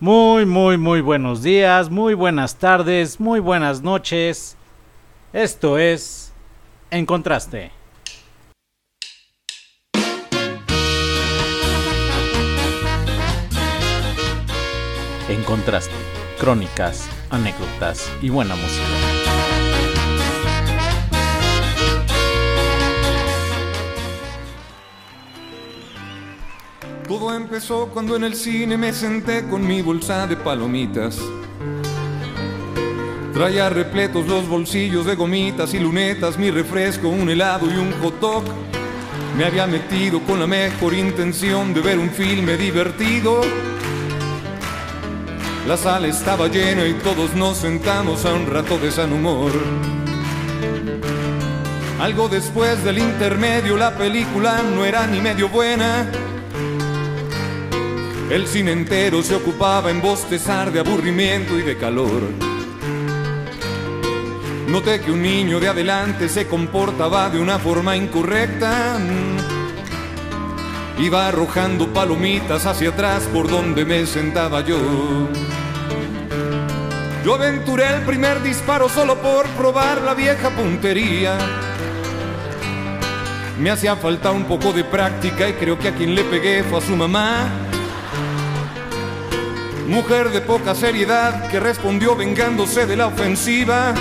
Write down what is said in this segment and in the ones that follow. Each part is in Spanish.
Muy, muy, muy buenos días, muy buenas tardes, muy buenas noches. Esto es En Contraste. En Contraste, crónicas, anécdotas y buena música. Todo empezó cuando en el cine me senté con mi bolsa de palomitas. Traía repletos los bolsillos de gomitas y lunetas, mi refresco, un helado y un hot dog. Me había metido con la mejor intención de ver un filme divertido. La sala estaba llena y todos nos sentamos a un rato de san humor. Algo después del intermedio la película no era ni medio buena. El cine entero se ocupaba en bostezar de aburrimiento y de calor. Noté que un niño de adelante se comportaba de una forma incorrecta. Iba arrojando palomitas hacia atrás por donde me sentaba yo. Yo aventuré el primer disparo solo por probar la vieja puntería. Me hacía falta un poco de práctica y creo que a quien le pegué fue a su mamá. Mujer de poca seriedad que respondió vengándose de la ofensiva.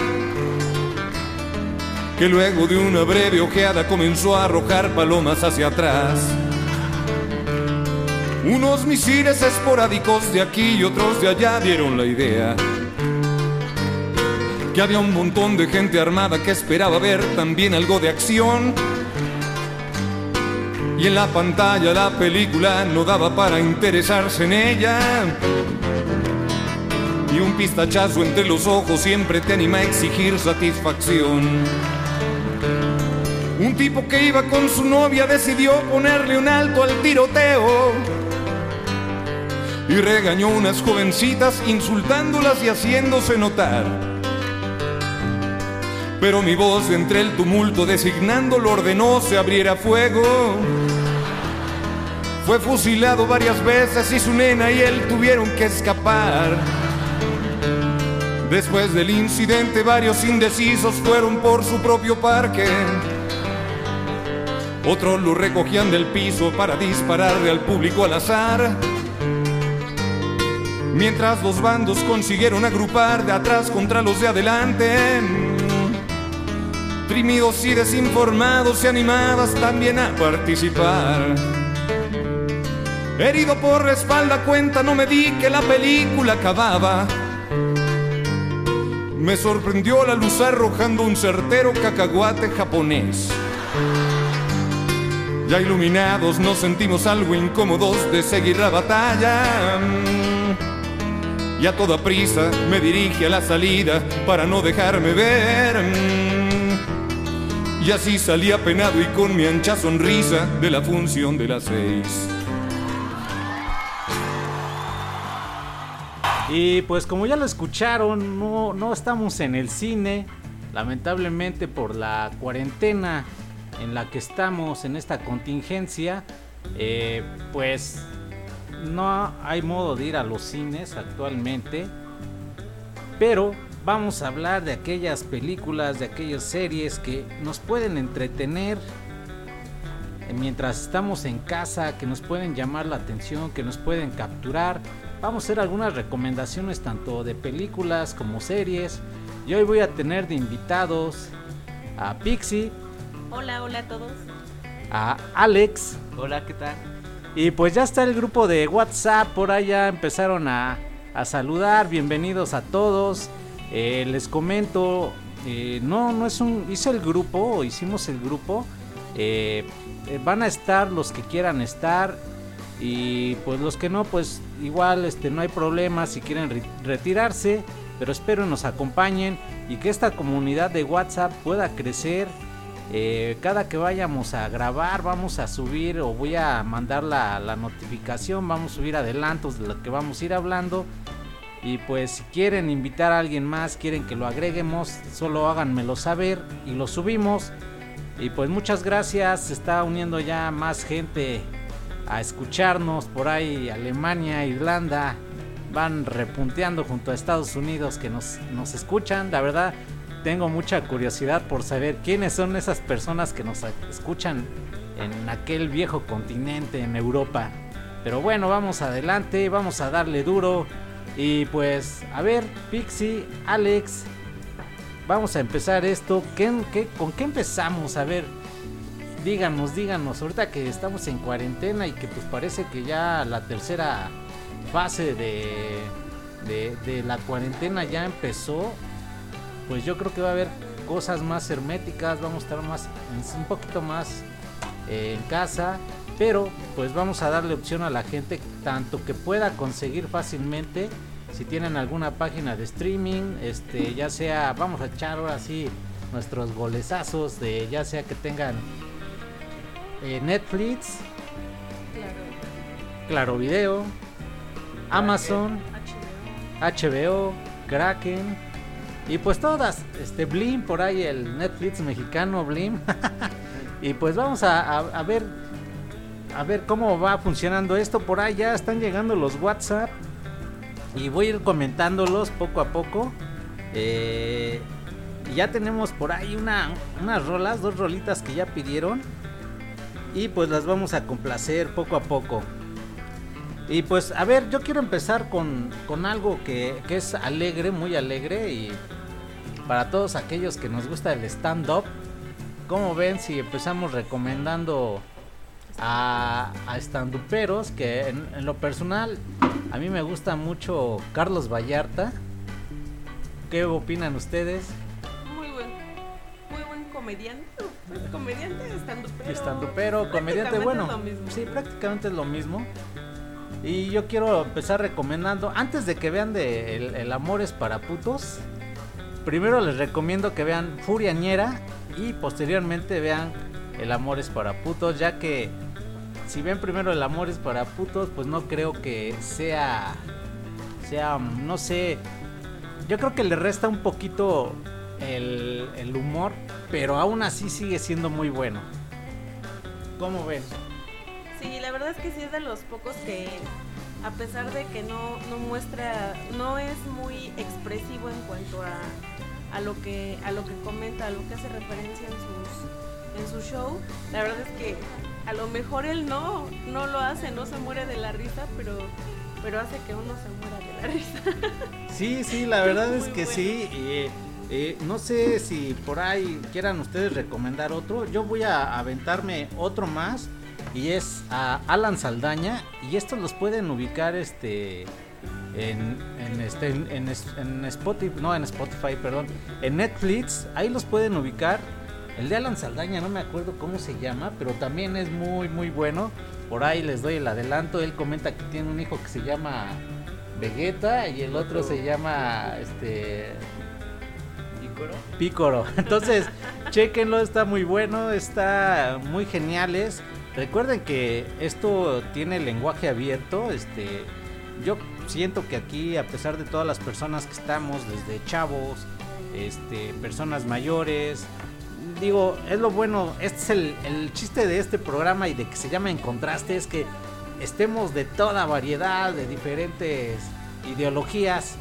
Que luego de una breve ojeada comenzó a arrojar palomas hacia atrás. Unos misiles esporádicos de aquí y otros de allá dieron la idea que había un montón de gente armada que esperaba ver también algo de acción. Y en la pantalla la película no daba para interesarse en ella. Y un pistachazo entre los ojos siempre te anima a exigir satisfacción. Un tipo que iba con su novia decidió ponerle un alto al tiroteo. Y regañó unas jovencitas insultándolas y haciéndose notar. Pero mi voz entre el tumulto designándolo ordenó se abriera fuego. Fue fusilado varias veces y su nena y él tuvieron que escapar. Después del incidente varios indecisos fueron por su propio parque. Otros lo recogían del piso para dispararle al público al azar. Mientras los bandos consiguieron agrupar de atrás contra los de adelante. Trimidos y desinformados y animadas también a participar. Herido por la espalda cuenta, no me di que la película acababa. Me sorprendió la luz arrojando un certero cacahuate japonés. Ya iluminados nos sentimos algo incómodos de seguir la batalla. Y a toda prisa me dirige a la salida para no dejarme ver. Y así salí apenado y con mi ancha sonrisa de la función de las seis. Y pues como ya lo escucharon, no, no estamos en el cine, lamentablemente por la cuarentena en la que estamos en esta contingencia, eh, pues no hay modo de ir a los cines actualmente, pero vamos a hablar de aquellas películas, de aquellas series que nos pueden entretener mientras estamos en casa, que nos pueden llamar la atención, que nos pueden capturar. Vamos a hacer algunas recomendaciones tanto de películas como series. Y hoy voy a tener de invitados a Pixie. Hola, hola a todos. A Alex. Hola, ¿qué tal? Y pues ya está el grupo de WhatsApp, por allá empezaron a, a saludar, bienvenidos a todos. Eh, les comento, eh, no, no es un, hice el grupo, hicimos el grupo. Eh, van a estar los que quieran estar y pues los que no, pues igual este, no hay problema si quieren re retirarse, pero espero nos acompañen y que esta comunidad de WhatsApp pueda crecer. Eh, cada que vayamos a grabar vamos a subir o voy a mandar la, la, notificación, vamos a subir adelantos de lo que vamos a ir hablando. Y pues si quieren invitar a alguien más, quieren que lo agreguemos, solo háganmelo saber y lo subimos. Y pues muchas gracias, se está uniendo ya más gente a escucharnos por ahí, Alemania, Irlanda, van repunteando junto a Estados Unidos que nos, nos escuchan. La verdad, tengo mucha curiosidad por saber quiénes son esas personas que nos escuchan en aquel viejo continente, en Europa. Pero bueno, vamos adelante, vamos a darle duro. Y pues, a ver, Pixie, Alex, vamos a empezar esto. ¿Qué, con qué empezamos? A ver, díganos, díganos, ahorita que estamos en cuarentena y que pues parece que ya la tercera fase de, de, la cuarentena ya empezó, pues yo creo que va a haber cosas más herméticas, vamos a estar más, un poquito más eh, en casa, pero pues vamos a darle opción a la gente tanto que pueda conseguir fácilmente si tienen alguna página de streaming, este ya sea, vamos a echar ahora sí nuestros golezazos de ya sea que tengan eh, Netflix, claro. claro Video, Amazon, HBO, Kraken y pues todas, este Blim por ahí el Netflix mexicano Blim. y pues vamos a, ver a ver cómo va funcionando esto. Por ahí ya están llegando los WhatsApp. Y voy a ir comentándolos poco a poco. Eh, ya tenemos por ahí una, unas rolas, dos rolitas que ya pidieron. Y pues las vamos a complacer poco a poco. Y pues, a ver, yo quiero empezar con, algo que, es alegre, muy alegre. Y para todos aquellos que nos gusta el stand-up, ¿cómo ven si empezamos recomendando a, a stand-uperos? Que en, lo personal, a mí me gusta mucho Carlos Vallarta. ¿Qué opinan ustedes? Muy buen, muy buen comediante. Comediante, stand-upero. Stand-upero, comediante, bueno. Sí, prácticamente es lo mismo. Y yo quiero empezar recomendando, antes de que vean de el, Amor es para putos, primero les recomiendo que vean Furiañera y posteriormente vean El Amor es para putos, ya que si ven primero El Amor es para putos, pues no creo que sea, sea, no sé, yo creo que le resta un poquito el, el humor, pero aún así sigue siendo muy bueno. ¿Cómo ven? Sí, la verdad es que sí es de los pocos que a pesar de que no, no muestra, no es muy expresivo en cuanto a, a lo que a lo que comenta, a lo que hace referencia en sus en su show, la verdad es que a lo mejor él no no lo hace, no se muere de la risa, pero pero hace que uno se muera de la risa. Sí, sí, la verdad es, que sí. Eh, no sé si por ahí quieran ustedes recomendar otro. Yo voy a aventarme otro más y es a Alan Saldaña y estos los pueden ubicar este en, en este en, Spotify no en Spotify perdón en Netflix. Ahí los pueden ubicar. El de Alan Saldaña no me acuerdo cómo se llama pero también es muy muy bueno. Por ahí les doy el adelanto. Él comenta que tiene un hijo que se llama Vegeta y el otro se llama este Pícoro. Entonces, chequenlo, está muy bueno, está muy geniales. Recuerden que esto tiene lenguaje abierto, este yo siento que aquí a pesar de todas las personas que estamos desde chavos, este personas mayores, digo, es lo bueno, este es el, el chiste de este programa y de que se llama En Contraste es que estemos de toda variedad, de diferentes ideologías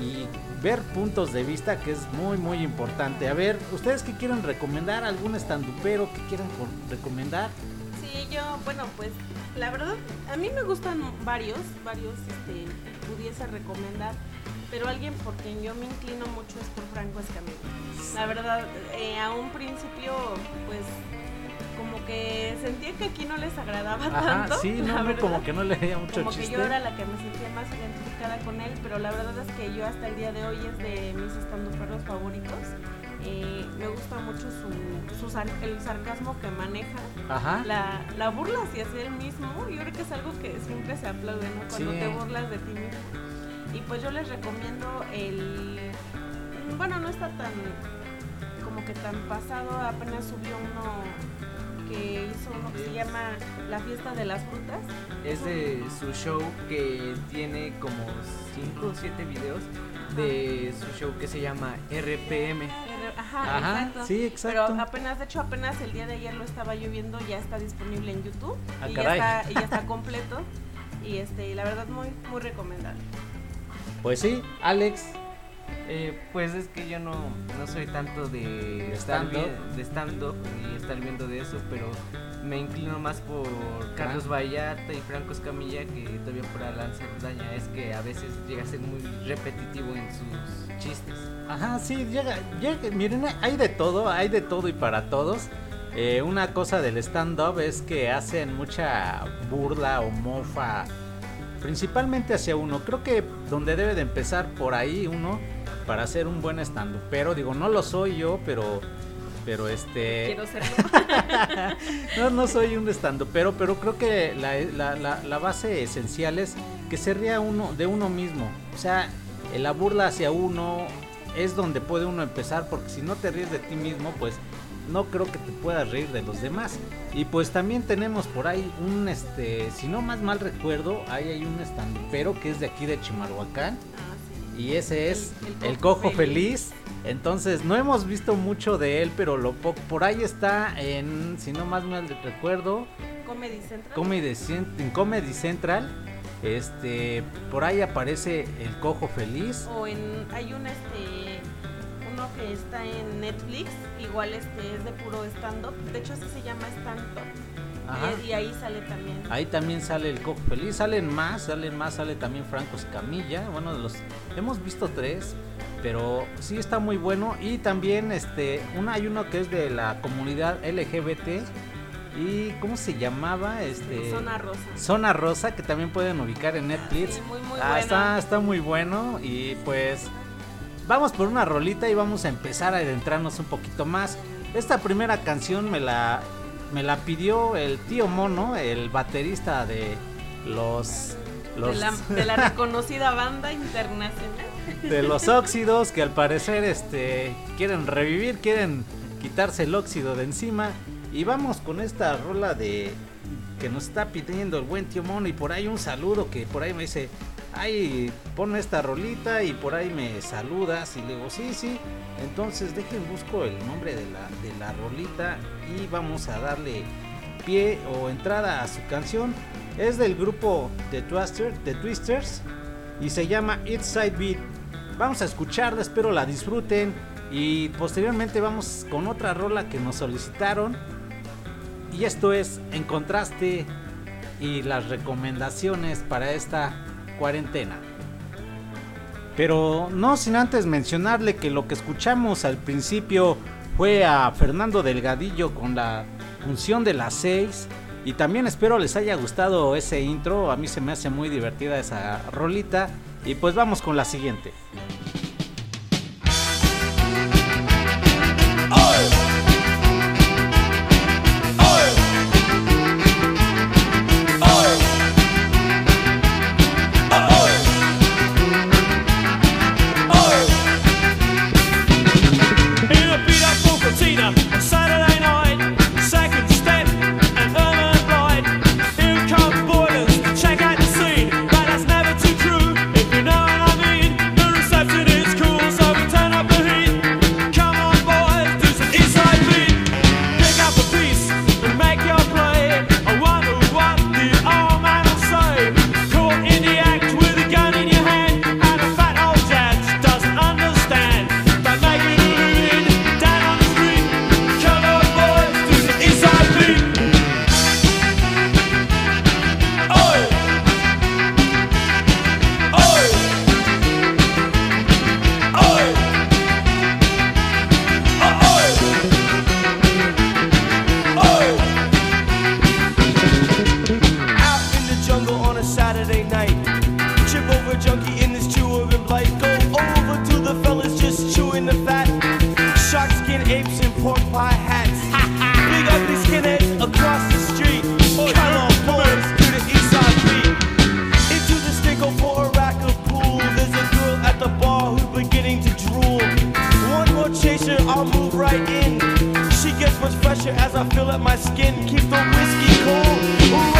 y ver puntos de vista que es muy muy importante. A ver, ¿ustedes qué quieren recomendar? ¿Algún estandupero que quieran recomendar? Sí, yo, bueno, pues la verdad, a mí me gustan varios, varios, este, pudiese recomendar, pero alguien por quien yo me inclino mucho es por Franco Escamilla. La verdad, eh, a un principio, pues como que sentía que aquí no les agradaba tanto. Sí, no, como que no le veía mucho Como que yo era la que me sentía más identificada con él, pero la verdad es que yo hasta el día de hoy es de mis estandoperos favoritos. Eh, me gusta mucho su, el sarcasmo que maneja, La, la burla hacia él mismo, yo creo que es algo que siempre se aplaude, ¿no? Cuando te burlas de ti mismo. Y pues yo les recomiendo el... Bueno, no está tan como que tan pasado, apenas subió uno que hizo uno que se llama La Fiesta de las Frutas. Es de su show que tiene como 5 o 7 videos de su show que se llama RPM. Ajá, exacto. Sí, exacto. Pero apenas, de hecho, apenas el día de ayer lo estaba lloviendo, ya está disponible en YouTube. Ah, y, ya está, y ya está completo. Y este, la verdad, muy, muy recomendable. Pues sí, Alex, Eh, pues es que yo no, no soy tanto de ¿De estar stand-up? vi- de stand-up y estar viendo de eso, pero me inclino más por Carlos Ah. Vallarta y Franco Escamilla que todavía por Alan Cerdaña. Es que a veces llega a ser muy repetitivo en sus chistes. Ajá, sí, llega, llega, miren, hay de todo, hay de todo y para todos. Eh, una cosa del stand-up es que hacen mucha burla o mofa, principalmente hacia uno. Creo que donde debe de empezar por ahí uno para hacer un buen stand-up. Pero digo, no lo soy yo, pero, pero este... Quiero serlo. No, no soy un estando, pero, pero creo que la, la- la- la base esencial es que se ría uno de uno mismo. O sea, la burla hacia uno es donde puede uno empezar, porque si no te ríes de ti mismo, pues no creo que te puedas reír de los demás. Y pues también tenemos por ahí un, este, si no más mal recuerdo, ahí hay un estando, pero que es de aquí de Chimalhuacán. Ah. Y ese es El- el, el cojo, feliz. Entonces, no hemos visto mucho de él, pero lo po- por ahí está en, si no más mal recuerdo, Comedy Central. Comedy, en Comedy Central. Este, por ahí aparece el cojo feliz. o en hay un este uno que está en Netflix igual este es de puro stand up de hecho así se llama stand up Ajá. y, y ahí sale también Ahí también sale el cojo feliz. Salen más, salen más, sale también Franco Escamilla. Bueno, los hemos visto tres, pero sí está muy bueno. Y también este, una hay uno que es de la comunidad LGBT. ¿Y cómo se llamaba? Este zona rosa Zona Rosa, que también pueden ubicar en Netflix. Sí, muy muy Ah, bueno está, está muy bueno. Y pues vamos por una rolita y vamos a empezar a adentrarnos un poquito más. Esta primera canción me la, me la pidió el tío Mono, el baterista de los... los de, la, de la reconocida banda internacional. de los óxidos que al parecer este quieren revivir, quieren quitarse el óxido de encima. Y vamos con esta rola de que nos está pidiendo el buen tío Mono. Y por ahí un saludo que por ahí me dice, "Ay, pon esta rolita y por ahí me saludas" y le digo, "Sí, sí." Entonces, dejen busco el nombre de la de la rolita y vamos a darle pie o entrada a su canción. Es del grupo The The Twisters y se llama It's Side Beat. Vamos a escucharla, espero la disfruten y posteriormente vamos con otra rola que nos solicitaron. Y esto es En Contraste y las recomendaciones para esta cuarentena. Pero no sin antes mencionarle que lo que escuchamos al principio fue a Fernando Delgadillo con la función de las 6. Y también espero les haya gustado ese intro. A mí se me hace muy divertida esa rolita. Y pues vamos con la siguiente. Apes and pork pie hats. Big ugly skinheads across the street. Oh, Come on, boys, to the east side beat. Into the stickle for a rack of pool. There's a girl at the bar who's beginning to drool. One more chaser, I'll move right in. She gets much fresher as I fill up my skin. Keep the whiskey cold. Rolling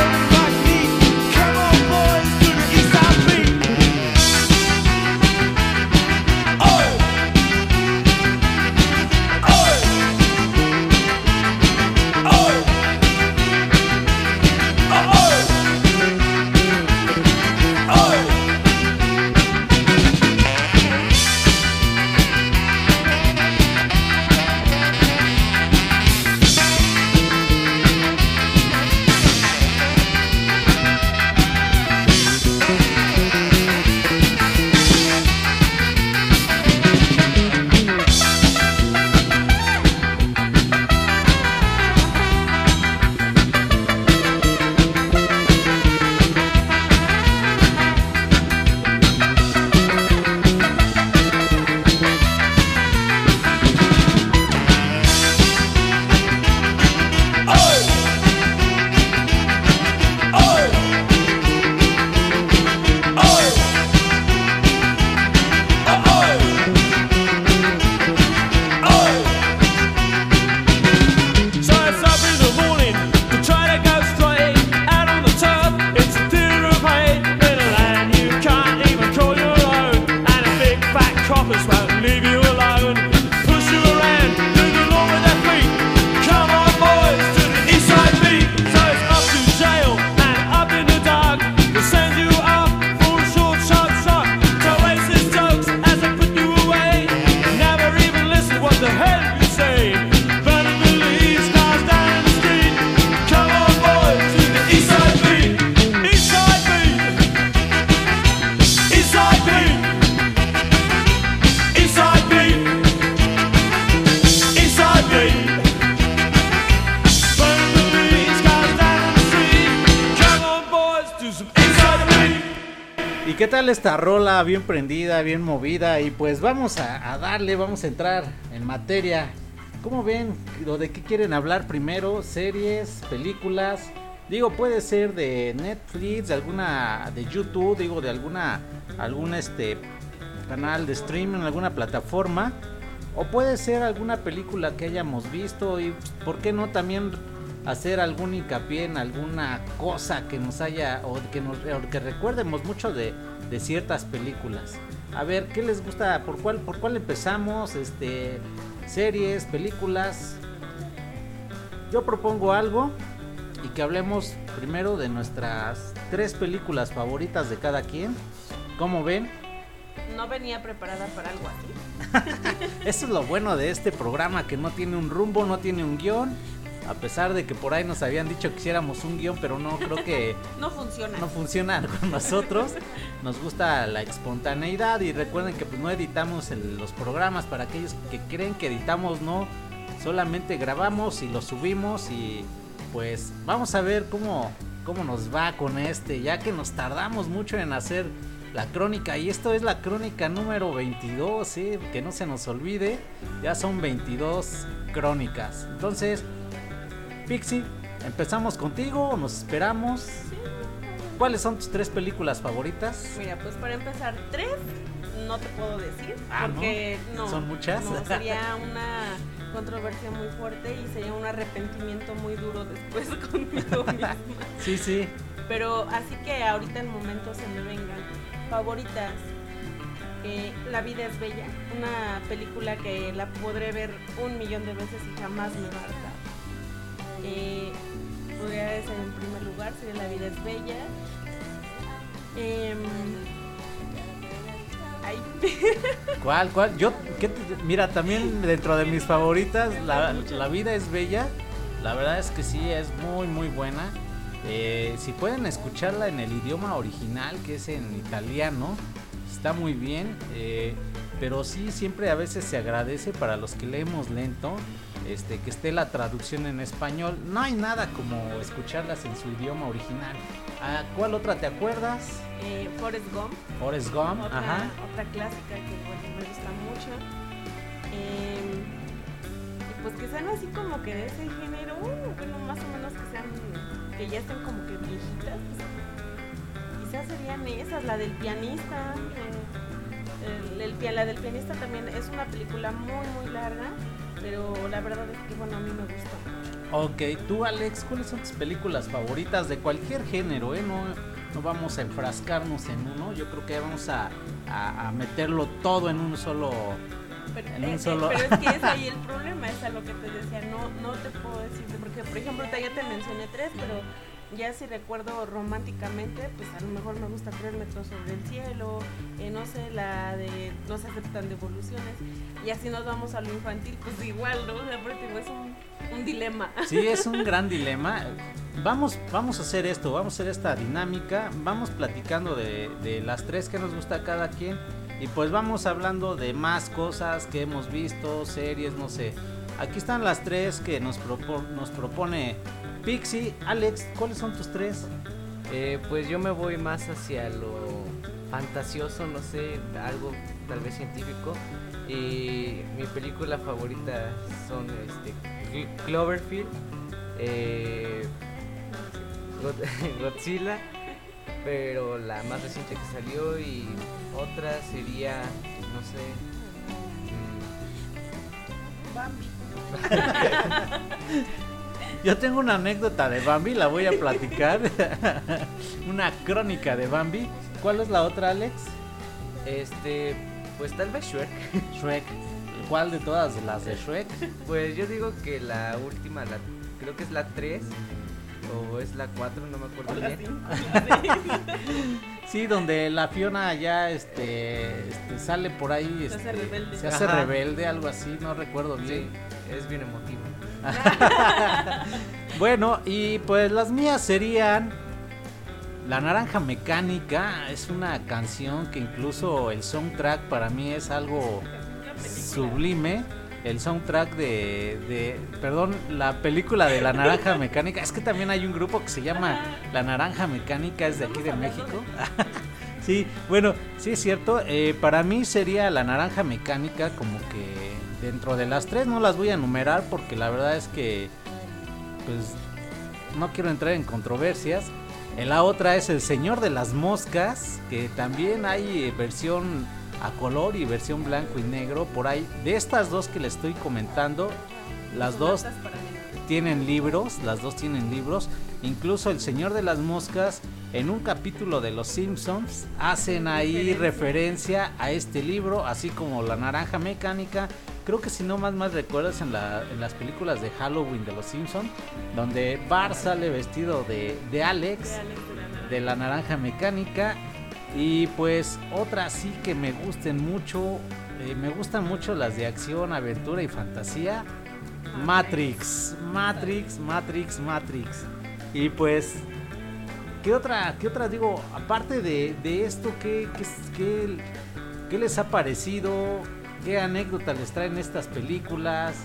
Bien prendida, bien movida. Y pues vamos a, darle, vamos a entrar en materia. ¿Cómo ven? ¿O de qué quieren hablar primero? ¿Series? ¿Películas? Digo, puede ser de Netflix, de alguna. de YouTube, digo, de alguna. algún este canal de streaming, alguna plataforma. O puede ser alguna película que hayamos visto. Y por qué no también hacer algún hincapié en alguna cosa que nos haya. o que nos o que recuerdemos mucho de, de ciertas películas. A ver, ¿qué les gusta? ¿Por cuál, por cuál empezamos? Este. Series, películas. Yo propongo algo y que hablemos primero de nuestras tres películas favoritas de cada quien. ¿Cómo ven? No venía preparada para algo así. Eso es lo bueno de este programa que no tiene un rumbo, no tiene un guion. A pesar de que por ahí nos habían dicho que hiciéramos un guion, pero no creo que No funciona. no funciona con nosotros. Nos gusta la espontaneidad y recuerden que pues, no editamos el- los programas para aquellos que creen que editamos, no. Solamente grabamos y lo subimos y pues vamos a ver cómo, cómo nos va con este, ya que nos tardamos mucho en hacer la crónica y esto es la crónica número 22, ¿sí? que no se nos olvide, ya son 22 crónicas. Entonces, Pixie, empezamos contigo, nos esperamos. ¿Cuáles son tus tres películas favoritas? Mira, pues para empezar, tres no te puedo decir. Ah, porque no. ¿Son muchas? No, sería una controversia muy fuerte y sería un arrepentimiento muy duro después conmigo misma. Sí, sí. Pero así que ahorita en momento se me vengan. Favoritas. eh, la vida es bella. Una película que la podré ver un millón de veces y jamás me va. Eh, ser en primer lugar, sería La vida es bella. Em, ¿Cuál, cuál? Yo, ¿qué te- mira, también dentro de mis favoritas, la, La vida es bella. La verdad es que sí, es muy, muy buena. Eh, si pueden escucharla en el idioma original, que es en italiano, está muy bien. eh, pero sí, siempre a veces se agradece para los que leemos lento, este, que esté la traducción en español. No hay nada como escucharlas en su idioma original. ¿A cuál otra te acuerdas? eh, Forrest Gump. Forrest Gump, otra, ajá. otra clásica que pues, me gusta mucho. Em, pues que sean así como que de ese género, uh, bueno, más o menos que sean, que ya estén como que viejitas. pues, quizás serían esas, la del pianista. eh, el, el pia- la del pianista también es una película muy, muy larga, pero la verdad es que, bueno, a mí me gusta. Ok, tú Alex, ¿cuáles son tus películas favoritas de cualquier género? Eh? No, no vamos a enfrascarnos en uno, yo creo que vamos a, a- a meterlo todo en un solo... Pero, En un eh, eh, solo- pero es que es ahí el problema, es a lo que te decía, no, no te puedo decir, porque por ejemplo ya te mencioné tres, pero ya si recuerdo románticamente, pues a lo mejor me gusta tres metros sobre el cielo, eh, no sé, la de no se aceptan devoluciones, y así nos vamos a lo infantil, pues igual, ¿no? O sea, porque es un, un dilema. Sí, es un gran dilema. Vamos, vamos a hacer esto, vamos a hacer esta dinámica, vamos platicando de, de las tres que nos gusta a cada quien y pues vamos hablando de más cosas que hemos visto, series, no sé. Aquí están las tres que nos, nos propone Pixie. Alex, ¿cuáles son tus tres? Eh, pues yo me voy más hacia lo fantasioso, no sé, algo tal vez científico. Y mi película favorita son este, Cl- Cloverfield, eh, God- Godzilla, pero la más reciente que salió y otra sería, no sé, mm, Bambi. Yo tengo una anécdota de Bambi, la voy a platicar. una crónica de Bambi. ¿Cuál es la otra, Alex? este, pues tal vez Shrek. Shrek. ¿Cuál de todas las de Shrek? Pues yo digo que la última, la, creo que es la 3 o es la 4, no me acuerdo Hola, bien. sí. Sí, donde la Fiona ya este, este, sale por ahí. Se hace este, rebelde. Se hace Ajá. rebelde, algo así, no recuerdo Sí, bien. es bien emotivo. Bueno, y pues las mías serían La Naranja Mecánica. Es una canción que incluso el soundtrack para mí es algo sublime. El soundtrack de, de, perdón, la película de La Naranja Mecánica. Es que también hay un grupo que se llama La Naranja Mecánica, es de aquí de México. Sí, bueno, sí es cierto. eh, para mí sería la naranja mecánica, como que dentro de las tres no las voy a enumerar porque la verdad es que, pues, no quiero entrar en controversias. En la otra es El Señor de las Moscas, que también hay eh, versión a color y versión blanco y negro. Por ahí, de estas dos que le estoy comentando, las dos tienen libros, las dos tienen libros. Incluso el Señor de las Moscas, en un capítulo de Los Simpsons, hacen ahí referencia a este libro, así como La Naranja Mecánica. Creo que si no más más recuerdas en, la- en las películas de Halloween de Los Simpsons, donde Bart sale vestido de, de Alex, De Alex de la Naranja. de la Naranja Mecánica. Y pues otras sí que me gusten mucho, eh, me gustan mucho las de acción, aventura y fantasía. Matrix, Matrix, Matrix, Matrix. Y pues, ¿qué otra, qué otra digo? Aparte de, de esto, ¿qué, qué, qué- qué les ha parecido? ¿Qué anécdota les traen estas películas?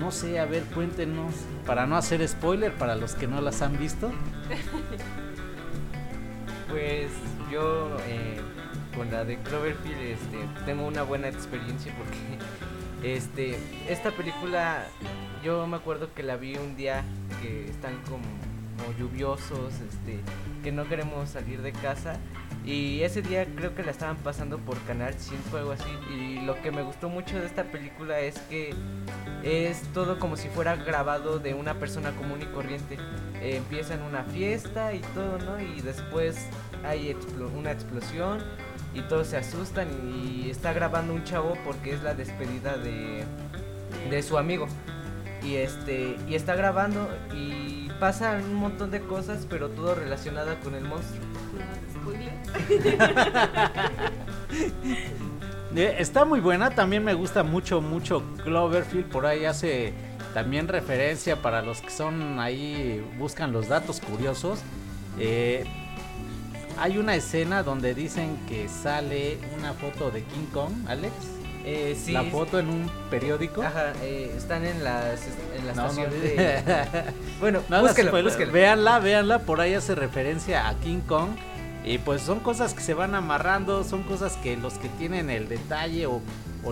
No sé, a ver, cuéntenos. Para no hacer spoiler para los que no las han visto. Pues yo eh, con la de Cloverfield este, tengo una buena experiencia porque este, esta película yo me acuerdo que la vi un día que están como, como lluviosos, este, que no queremos salir de casa y ese día creo que la estaban pasando por Canal 5 o algo así y lo que me gustó mucho de esta película es que es todo como si fuera grabado de una persona común y corriente. Empieza en una fiesta y todo, ¿no? Y después hay explo- una explosión y todos se asustan y está grabando un chavo porque es la despedida de, de su amigo. Y este y está grabando y pasan un montón de cosas, pero todo relacionado con el monstruo. Spoiler. Eh, Está muy buena, también me gusta mucho, mucho Cloverfield, por ahí hace también referencia para los que son ahí, buscan los datos curiosos. Eh, hay una escena donde dicen que sale una foto de King Kong, Alex. Eh, sí, la foto en un periódico. Ajá, eh, están en, las, en la No, no, estación de... Bueno, No búsquelo. Véanla, véanla, por ahí hace referencia a King Kong. Y pues son cosas que se van amarrando, son cosas que los que tienen el detalle o,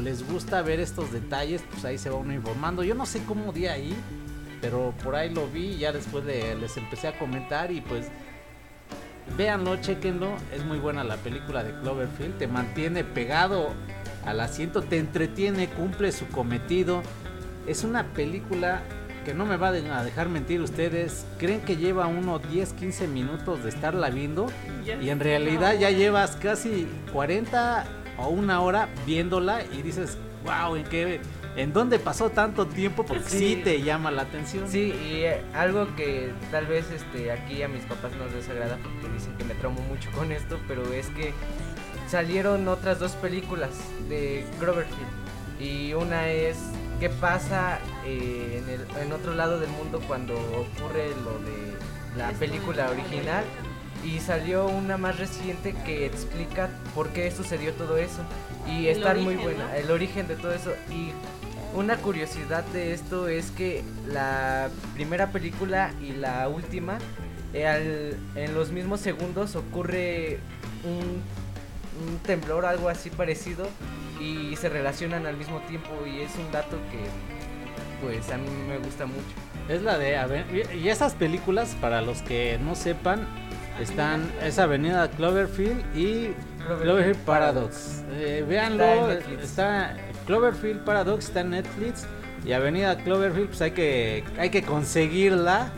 les gusta ver estos detalles, pues ahí se va uno informando. Yo no sé cómo di ahí, pero por ahí lo vi ya después le- les empecé a comentar y pues véanlo, chequenlo. Es muy buena la película de Cloverfield, te mantiene pegado al asiento, te entretiene, cumple su cometido. Es una película que no me va a dejar mentir ustedes. ¿Creen que lleva uno 10, 15 minutos de estarla viendo? Y en realidad ya llevas casi 40 o una hora viéndola y dices, wow, ¿en qué? ¿En dónde pasó tanto tiempo? Porque sí, Sí. te llama la atención. Sí, y eh, algo que tal vez este aquí a mis papás no les agrada porque dicen que me traumo mucho con esto, pero es que salieron otras dos películas de Cloverfield y una es qué pasa eh, en, el, en otro lado del mundo cuando ocurre lo de la película original. y salió una más reciente que explica por qué sucedió todo eso. Y El está muy buena ¿no? el origen de todo eso. Y una curiosidad de esto es que la primera película y la última eh, al- en los mismos segundos ocurre un, un temblor algo así parecido y se relacionan al mismo tiempo y es un dato que pues a mí me gusta mucho. Es la de Aven- y esas películas para los que no sepan están Avenida es Avenida Cloverfield y Cloverfield Paradox. Eh, véanlo, Está está Cloverfield Paradox está en Netflix y Avenida Cloverfield pues hay que hay que conseguirla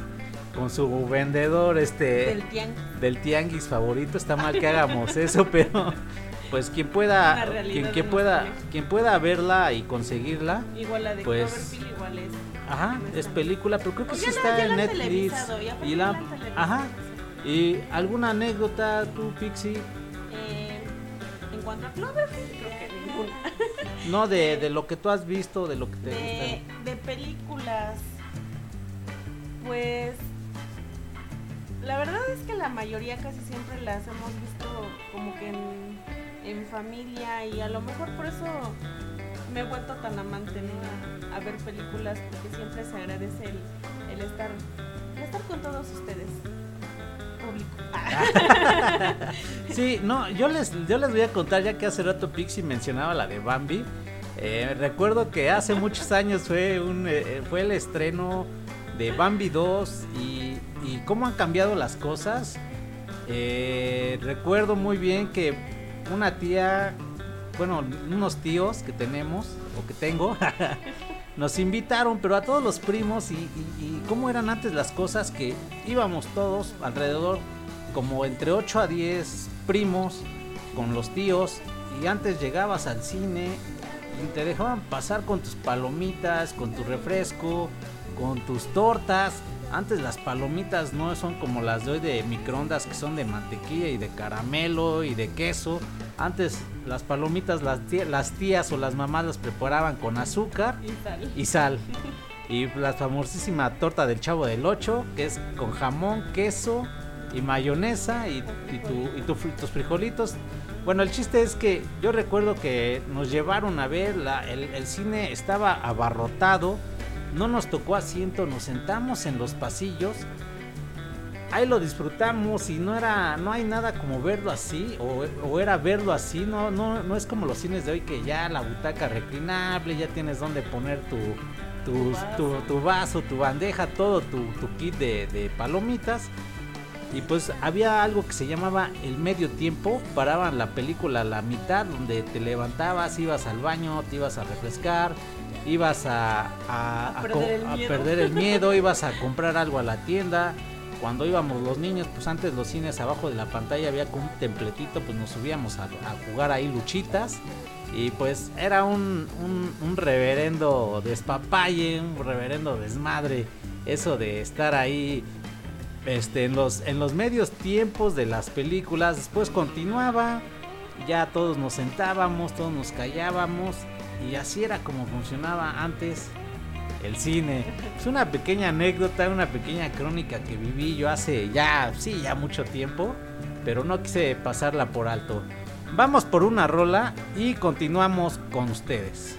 con su vendedor este Del tianguis. del tianguis favorito. Está mal que hagamos eso, pero pues quien pueda quien, pueda quien pueda verla y conseguirla. Igual la de Pues- igual es. Ajá, es película, pero creo que Pues sí la- está en Netflix. y ya la la ajá. ¿Y alguna anécdota tú, Pixie? Eh, en cuanto a Cloverfield, creo que ninguna. No de, de lo que tú has visto, de lo que te De, gusta. de películas, pues la verdad es que la mayoría casi siempre las hemos visto como que en, familia y a lo mejor por eso me he vuelto tan amante ¿no? a, ver películas porque siempre se agradece el, el estar estar con todos ustedes. público. Sí, no, yo les, yo les voy a contar ya que hace rato Pixie mencionaba la de Bambi. Eh, recuerdo que hace muchos años fue, un, eh, fue el estreno de Bambi 2 y, y cómo han cambiado las cosas. Eh, recuerdo muy bien que una tía, bueno, unos tíos que tenemos o que tengo, nos invitaron, pero a todos los primos y, y- cómo eran antes las cosas que íbamos todos alrededor, como entre 8 a 10 primos con los tíos y antes llegabas al cine y te dejaban pasar con tus palomitas, con tu refresco, con tus tortas. Antes las palomitas no son como las de hoy de microondas que son de mantequilla y de caramelo y de queso. Antes las palomitas las, tí- las tías o las mamás las preparaban con azúcar Y tal. y sal. Y la famosísima torta del Chavo del 8, que es con jamón, queso y mayonesa y, y tu- y tu tus frijolitos. Bueno, el chiste es que yo recuerdo que nos llevaron a ver, la- el, el cine estaba abarrotado, no nos tocó asiento, nos sentamos en los pasillos. Ahí lo disfrutamos y no era, no hay nada como verlo así, o, o era verlo así, no, no, no es como los cines de hoy que ya la butaca reclinable, ya tienes donde poner tu, tus- tu, tu vaso, tu bandeja, todo tu, tu kit de, de palomitas. Y pues había algo que se llamaba el medio tiempo, paraban la película a la mitad, donde te levantabas, ibas al baño, te ibas a refrescar, ibas a, a- A a perder el a miedo. perder el miedo, ibas a comprar algo a la tienda. Cuando íbamos los niños, pues antes los cines abajo de la pantalla había como un templetito, pues nos subíamos a, a jugar ahí luchitas. Y pues era un, un, un reverendo despapalle, un reverendo desmadre. Eso de estar ahí este, en, los, en los medios tiempos de las películas. Después continuaba, ya todos nos sentábamos, todos nos callábamos. Y así era como funcionaba antes el cine. Es una pequeña anécdota, una pequeña crónica que viví yo hace ya, sí, ya mucho tiempo. Pero no quise pasarla por alto. Vamos por una rola y continuamos con ustedes.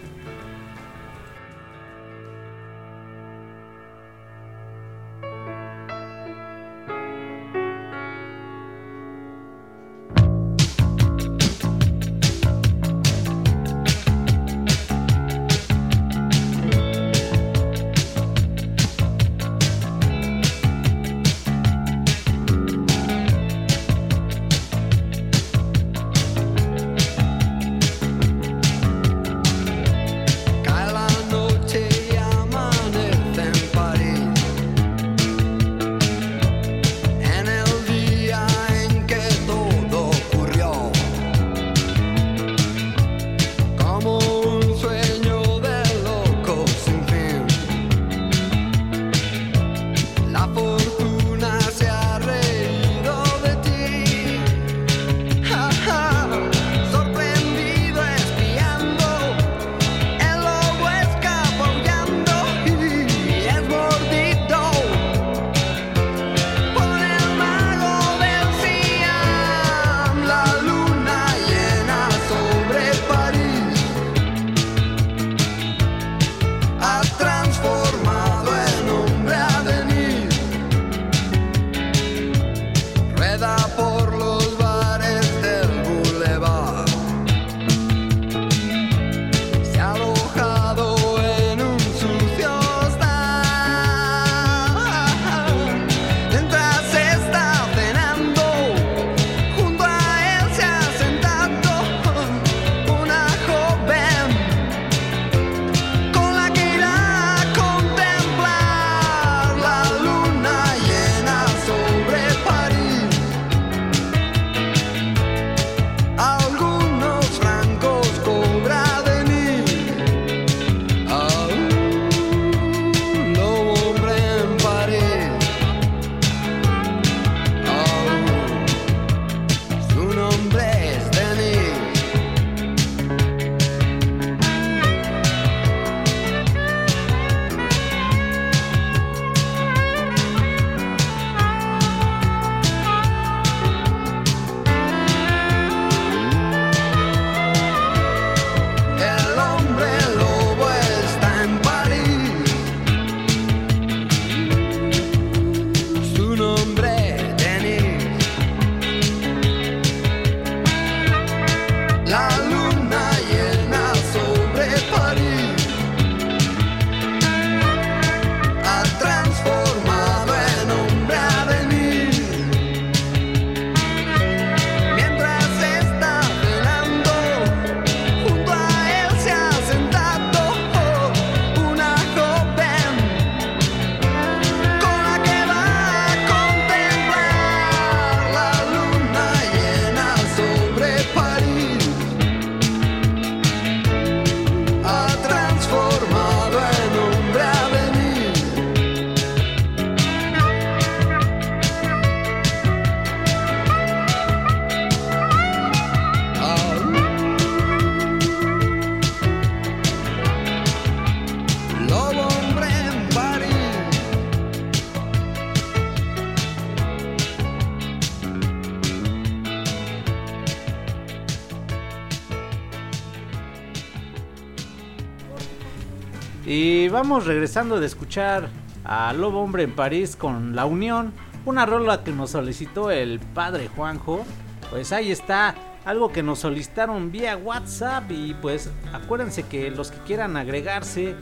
Vamos regresando de escuchar a Lobo Hombre en París con La Unión, una rola que nos solicitó el padre Juanjo. Pues ahí está, algo que nos solicitaron vía WhatsApp y pues acuérdense que los que quieran agregarse,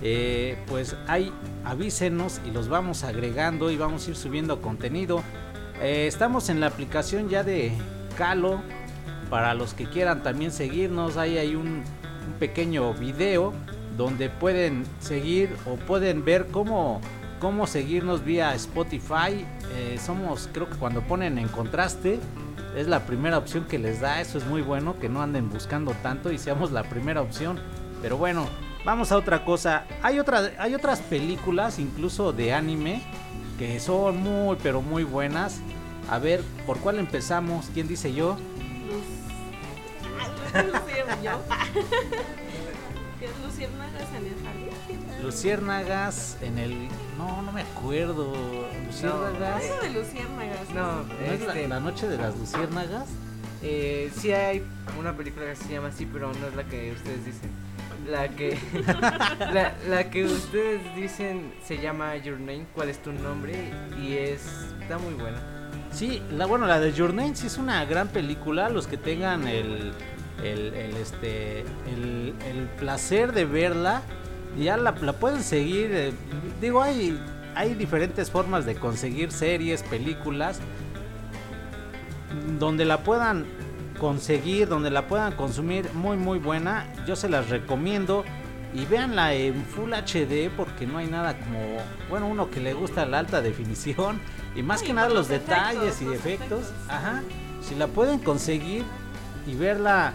eh, pues ahí avísenos y los vamos agregando y vamos a ir subiendo contenido. Eh, estamos en la aplicación ya de Calo. Para los que quieran también seguirnos, ahí hay un, un pequeño video donde pueden seguir o pueden ver cómo, cómo seguirnos vía Spotify. Eh, somos, creo que cuando ponen en contraste, es la primera opción que les da. Eso es muy bueno, que no anden buscando tanto y seamos la primera opción. Pero bueno, vamos a otra cosa. Hay, otra, hay otras películas, incluso de anime, que son muy, pero muy buenas. A ver, ¿por cuál empezamos? ¿Quién dice yo? Luz. Ay, Lucier- yo. ¿Qué es Luciérnagas en el jardín? Luciérnagas en el... No, no me acuerdo. Luciérnagas... Algo de Luciérnagas. No, ¿No es la, este, la noche de las luciérnagas? eh, sí hay una película que se llama así, pero no es la que ustedes dicen. La que la, la que ustedes dicen se llama Your Name, ¿cuál es tu nombre? Y es está muy buena. Sí, la, bueno, la de Your Name sí es una gran película. Los que tengan el, el, el, este, el, el placer de verla, ya la, la pueden seguir. eh, digo, hay, hay diferentes formas de conseguir series, películas, donde la puedan conseguir, donde la puedan consumir, muy, muy buena. Yo se las recomiendo. Y véanla en Full HD porque no hay nada como, bueno, uno que le gusta la alta definición y más Sí, que nada los, los detalles efectos, y los efectos. efectos. Ajá. Si la pueden conseguir y verla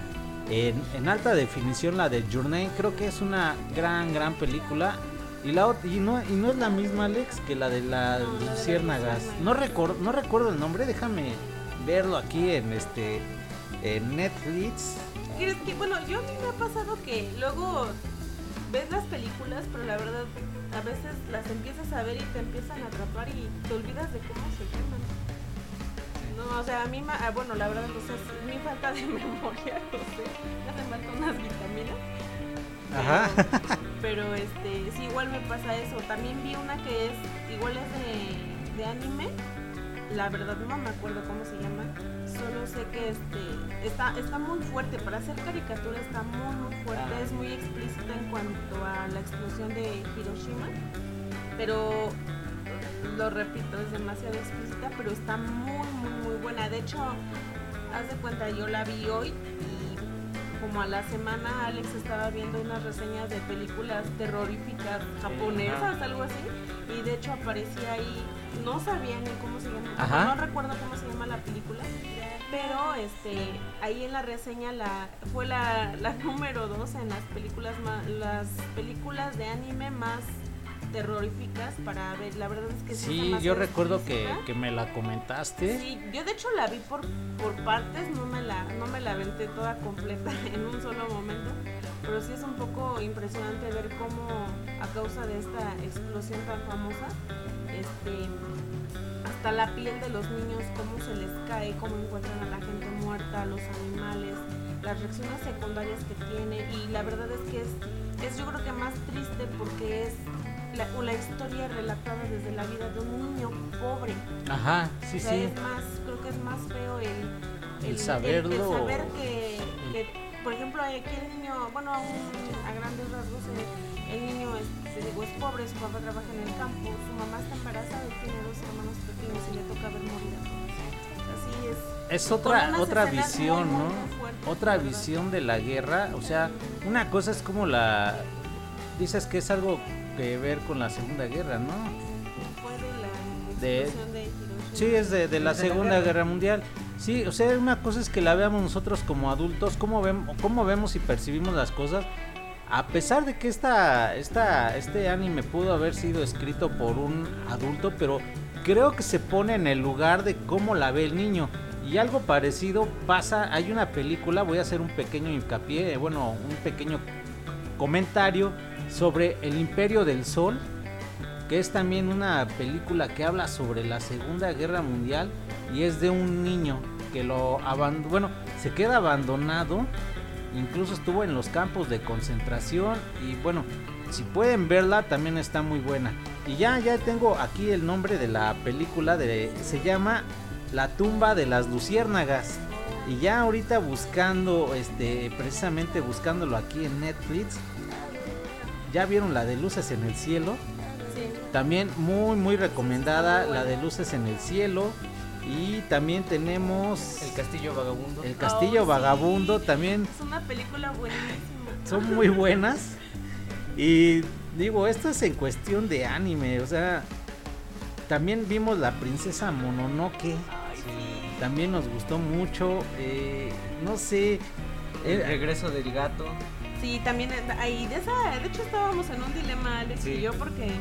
en, alta definición, la de Journey, creo que es una gran, gran película. Y, la, y, no, y no es la misma, Alex, que la de la Luciérnagas. No, recuerdo no recuerdo el nombre, déjame verlo aquí en este en Netflix. ¿Quieres que, bueno, yo a mí me ha pasado que luego ves las películas, pero la verdad a veces las empiezas a ver y te empiezan a atrapar y te olvidas de cómo se llaman. No, o sea, a mí, ma- ah, bueno, la verdad, o sea, es mi falta de memoria, no sé, me hacen falta unas vitaminas. Ajá. Pero este, sí, igual me pasa eso. También vi una que es, igual es de, de anime. La verdad no me acuerdo cómo se llama. Solo sé que este está, está muy fuerte. Para hacer caricatura está muy muy fuerte. Ah. Es muy explícita en cuanto a la explosión de Hiroshima. Pero lo repito, es demasiado explícita, pero está muy buena. De hecho, haz de cuenta, yo la vi hoy y como a la semana Alex estaba viendo unas reseñas de películas terroríficas japonesas, Ajá. algo así, y de hecho aparecía ahí, no sabía ni cómo se llama, Ajá. no recuerdo cómo se llama la película, pero este ahí en la reseña la fue la, la número dos en las películas ma- las películas de anime más terroríficas para ver, la verdad es que sí, Sí, yo recuerdo que, que me la comentaste. Sí, yo de hecho la vi por, por partes, no me la no me la aventé toda completa en un solo momento, pero sí es un poco impresionante ver cómo a causa de esta explosión tan famosa, este hasta la piel de los niños cómo se les cae, cómo encuentran a la gente muerta, a los animales, las reacciones secundarias que tiene y la verdad es que es es yo creo que más triste porque es la, o la historia relatada desde la vida de un niño pobre. Ajá, sí, O sea, sí. es más, creo que es más feo el, El saberlo. el saber que, que, por ejemplo, aquí el niño, bueno, a, un- a grandes rasgos, el, el niño es, digo, es pobre, su papá trabaja en el campo, su mamá está embarazada y tiene dos hermanos pequeños y le toca ver morir a todos. Así es. Es otra otra visión, muy, ¿no? muy, Otra verdad. visión de la guerra, o sea, una cosa es como la dices que es algo que ver con la Segunda Guerra, ¿no? De la De-. Sí, es de, de la Segunda guerra. Guerra Mundial. Sí, o sea, una cosa es que la veamos nosotros como adultos, cómo vemos, cómo vemos y percibimos las cosas. A pesar de que esta, esta, este anime pudo haber sido escrito por un adulto, pero creo que se pone en el lugar de cómo la ve el niño. Y algo parecido pasa, hay una película, voy a hacer un pequeño hincapié, bueno, un pequeño comentario sobre El Imperio del Sol, que es también una película que habla sobre la Segunda Guerra Mundial y es de un niño que lo abandona, bueno, se queda abandonado incluso estuvo en los campos de concentración y bueno, si pueden verla también está muy buena. Y ya ya tengo aquí el nombre de la película de se llama La tumba de las luciérnagas. Y ya ahorita buscando este precisamente buscándolo aquí en Netflix. Ya vieron la de Luces en el cielo. Sí. También muy muy recomendada la de Luces en el cielo. Y también tenemos El Castillo Vagabundo. El Castillo Oh, sí. Vagabundo. También Es una película buenísima. son muy buenas. Y digo, esto es en cuestión de anime. O sea, también vimos la princesa Mononoke. También nos gustó mucho. eh, no sé. El eh, regreso del gato. Sí, también eh, ahí de esa, de hecho estábamos en un dilema Alex Sí. y yo porque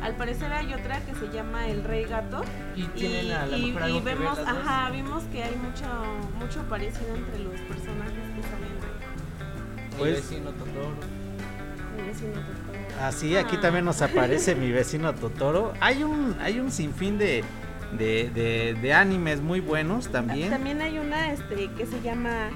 al parecer hay otra que se llama El Rey Gato Y y, tienen a lo y- mejor y algo que ver vemos, ajá, vimos que hay mucho mucho parecido entre los personajes que salen ahí. Pues- El vecino Totoro. Mi vecino Totoro. Así, aquí Ah. también nos aparece mi vecino Totoro. Hay un, hay un sinfín de, de, de, de animes muy buenos también. También hay una este que se llama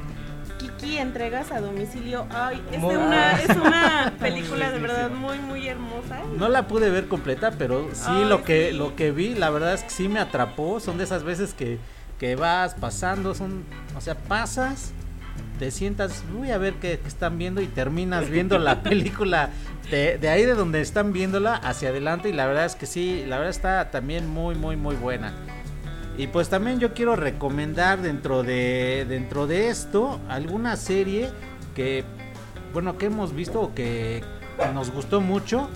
Kiki entregas a domicilio. Ay, es, una, es una película de verdad muy muy hermosa. No la pude ver completa, pero sí Ay, lo que sí. lo que vi, la verdad es que sí me atrapó. Son de esas veces que, que vas pasando, son, o sea, pasas, te sientas, voy a ver qué, qué están viendo y terminas viendo la película de, de ahí de donde están viéndola hacia adelante y la verdad es que sí, la verdad está también muy muy muy buena. Y pues también yo quiero recomendar dentro de dentro de esto alguna serie que bueno, que hemos visto o que nos gustó mucho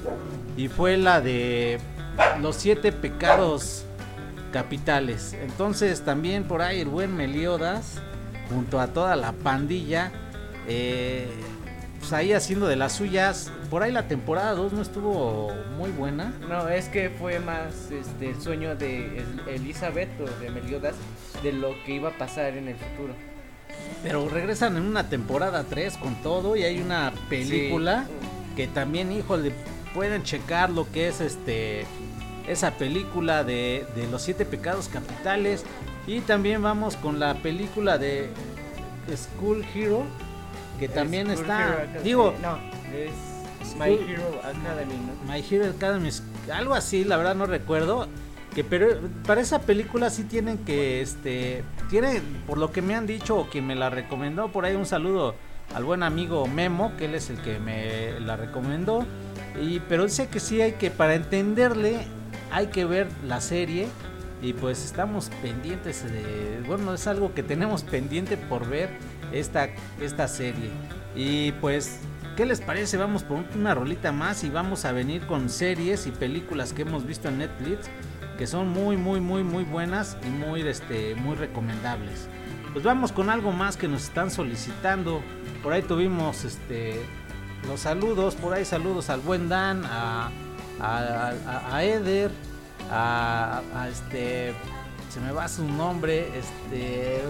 y fue la de los siete pecados capitales. Entonces también por ahí el buen Meliodas junto a toda la pandilla eh, pues ahí haciendo de las suyas. Por ahí la temporada 2 no estuvo muy buena. No, es que fue más este, el sueño de El- Elizabeth o de Meliodas de lo que iba a pasar en el futuro. Pero regresan en una temporada 3 con todo y hay una película que también, híjole, pueden checar lo que es este esa película de, de los siete pecados capitales y también vamos con la película de School Hero que también Es está digo No, es My Hero Academy, ¿no? My Hero Academy algo así la verdad no recuerdo que pero para esa película sí tienen que este tiene por lo que me han dicho o quien me la recomendó por ahí un saludo al buen amigo Memo que él es el que me la recomendó y pero dice que sí hay que para entenderle hay que ver la serie y pues estamos pendientes de bueno es algo que tenemos pendiente por ver esta esta serie y pues ¿Qué les parece? Vamos por una rolita más y vamos a venir con series y películas que hemos visto en Netflix que son muy muy muy muy buenas y muy este muy recomendables. Pues vamos con algo más que nos están solicitando. Por ahí tuvimos este los saludos, por ahí saludos al buen Dan, a, a, Eder, a, a este se me va su nombre, este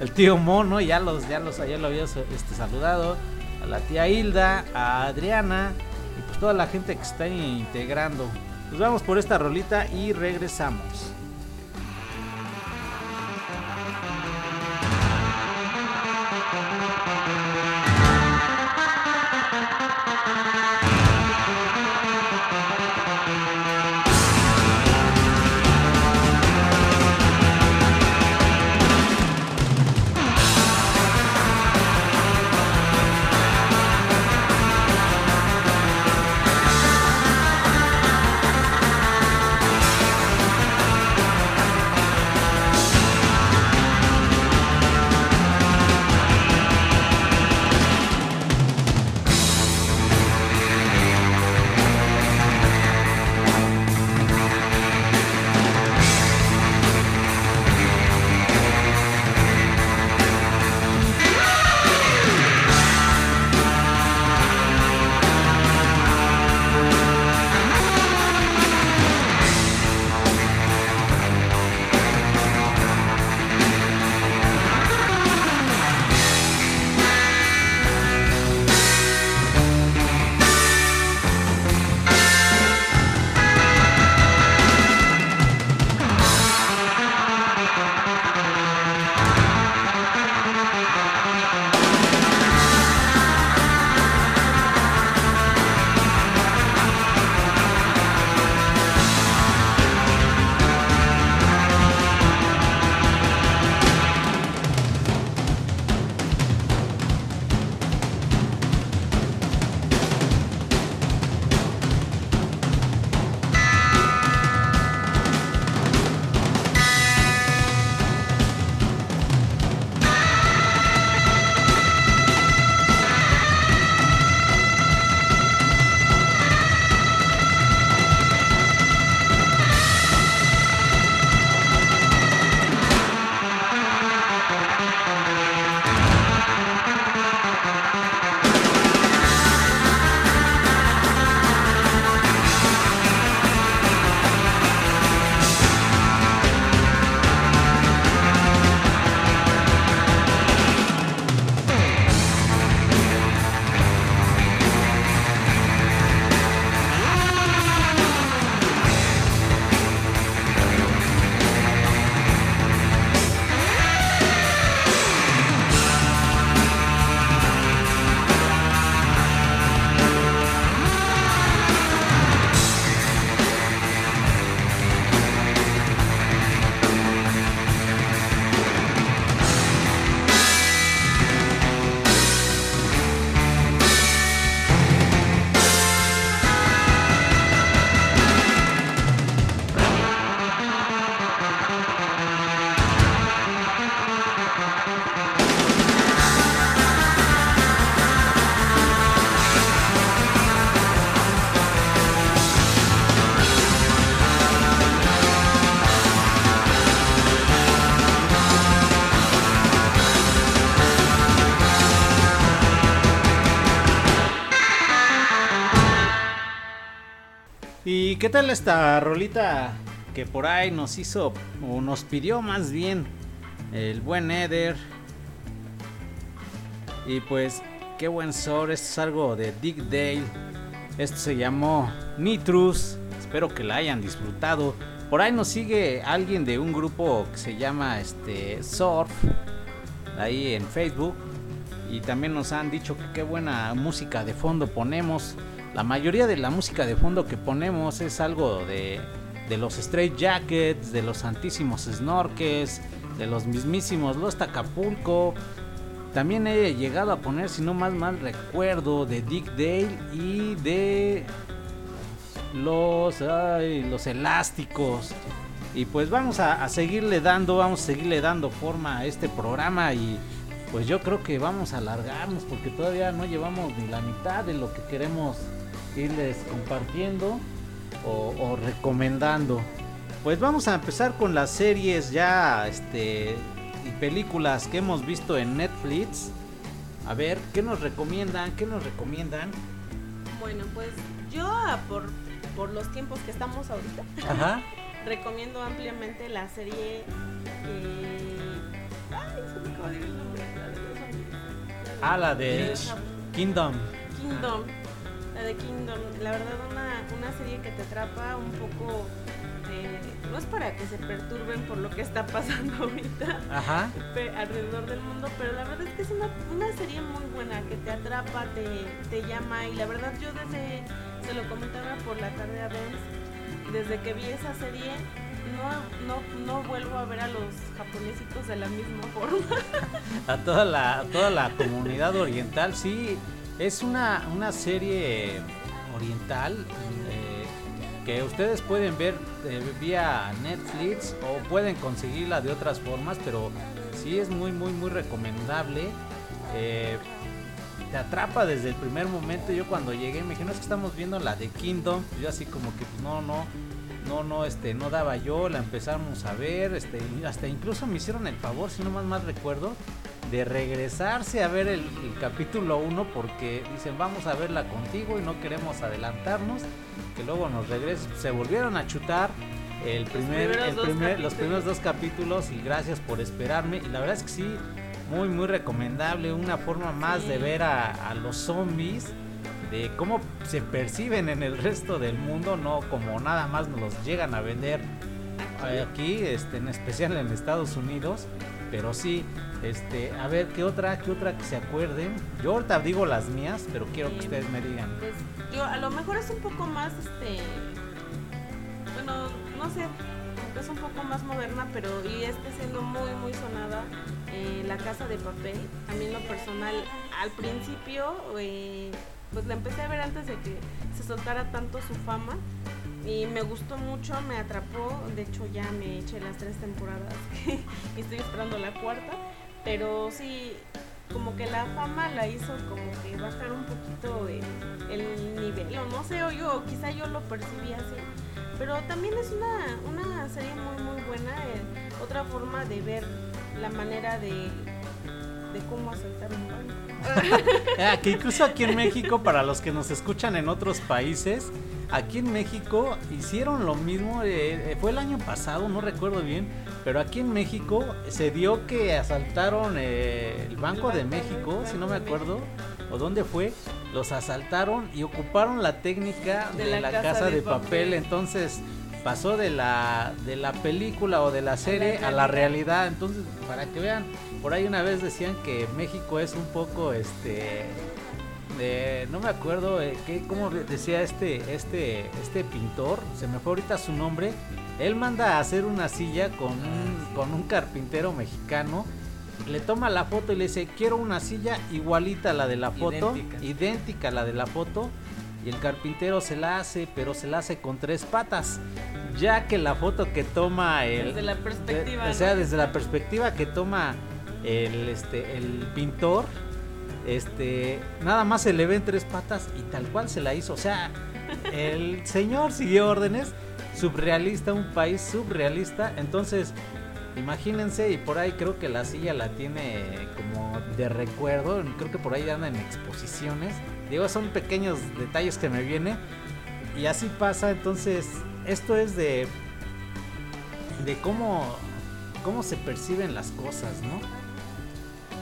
el tío Mono, ya los ya los ya lo había este, saludado, a la tía Hilda, a Adriana y pues toda la gente que está integrando. Pues vamos por esta rolita y regresamos. Qué tal esta rolita que por ahí nos hizo, o nos pidió más bien, el buen Eder? Y pues, qué buen sobre, esto es algo de Dick Dale. Esto se llamó Nitrus. Espero que la hayan disfrutado. Por ahí nos sigue alguien de un grupo que se llama este Surf. Ahí en Facebook. Y también nos han dicho que qué buena música de fondo ponemos. La mayoría de la música de fondo que ponemos es algo de, de los Straight Jackets, de los Santísimos Snorkels, de los mismísimos Los Acapulco. También he llegado a poner, si no más mal recuerdo, de Dick Dale y de los, los elásticos. Y pues vamos a seguirle dando, vamos a seguirle dando forma a este programa y pues yo creo que vamos a alargarnos porque todavía no llevamos ni la mitad de lo que queremos irles compartiendo o, o recomendando. Pues vamos a empezar con las series ya este y películas que hemos visto en Netflix. A ver, ¿qué nos recomiendan? ¿Qué nos recomiendan? Bueno, pues yo ah, por, por los tiempos que estamos ahorita, Ajá. recomiendo ampliamente la serie que... Ay, se me acaba de ir el nombre. Ah, la de. Kingdom. La de Kingdom. La verdad, una, una serie que te atrapa un poco... eh, no es para que se perturben por lo que está pasando ahorita Ajá. alrededor del mundo, pero la verdad es que es una, una serie muy buena que te atrapa, te, te llama y la verdad yo desde, se lo comentaba por la tarde a Benz, desde que vi esa serie no, no, no vuelvo a ver a los japonesitos de la misma forma. a toda la, a toda la comunidad oriental. Sí, es una, una serie oriental eh, que ustedes pueden ver eh, vía Netflix o pueden conseguirla de otras formas, pero sí es muy, muy, muy recomendable. Eh, te atrapa desde el primer momento. Yo cuando llegué me dije, es que estamos viendo la de Kingdom. Yo así como que pues, no, no, no, no, este, no daba yo, la empezamos a ver, este, hasta incluso me hicieron el favor, si no más mal recuerdo, de regresarse a ver el, el capítulo 1 porque dicen vamos a verla contigo y no queremos adelantarnos, que luego nos regresen. Se volvieron a chutar el primer, primeros el dos primer- los primeros dos capítulos y gracias por esperarme. Y la verdad es que sí, muy, muy recomendable, una forma más Sí. de ver a, a los zombies de cómo se perciben en el resto del mundo, no como nada más nos los llegan a vender aquí, este, en especial en Estados Unidos. Pero sí, este, a ver qué otra, qué otra que se acuerden. Yo ahorita digo las mías, pero quiero que ustedes me digan. Pues yo a lo mejor es un poco más, este, bueno, no sé, es un poco más moderna, pero y este siendo muy, muy sonada, eh, La Casa de Papel, a mí en lo personal, al principio, eh, pues la empecé a ver antes de que se soltara tanto su fama. Y me gustó mucho, me atrapó. De hecho, ya me eché las tres temporadas y estoy esperando la cuarta. Pero sí, como que la fama la hizo como que bajar un poquito el, el nivel, o no sé, o yo, quizá yo lo percibí así. Pero también es una, una serie muy, muy buena. eh, otra forma de ver la manera de, de cómo asaltar un banco. Ah, que incluso aquí en México, para los que nos escuchan en otros países, aquí en México hicieron lo mismo. eh, eh, fue el año pasado, no recuerdo bien, pero aquí en México se dio que asaltaron eh, el Banco de México, si no me acuerdo, o dónde fue. Los asaltaron y ocuparon la técnica de, la, casa, de, papel. Entonces pasó de la de la película o de la serie a la realidad. Entonces, para que vean, por ahí una vez decían que México es un poco este de- no me acuerdo eh, cómo decía este este este pintor, se me fue ahorita su nombre. Él manda a hacer una silla con un, con un carpintero mexicano. Le toma la foto y le dice, quiero una silla igualita a la de la foto, Idéntica. idéntica a la de la foto. Y el carpintero se la hace, pero se la hace con tres patas. Ya que la foto que toma el... Desde la perspectiva, de- o sea, desde la perspectiva que toma el, este, el pintor, este, nada más se le ven tres patas y tal cual se la hizo. O sea, el señor siguió órdenes, subrealista, un país subrealista. Entonces, imagínense, y por ahí creo que la silla la tiene como de recuerdo. Creo que por ahí anda en exposiciones. Digo, son pequeños detalles que me vienen. y así pasa, entonces esto es de de cómo cómo se perciben las cosas, ¿no?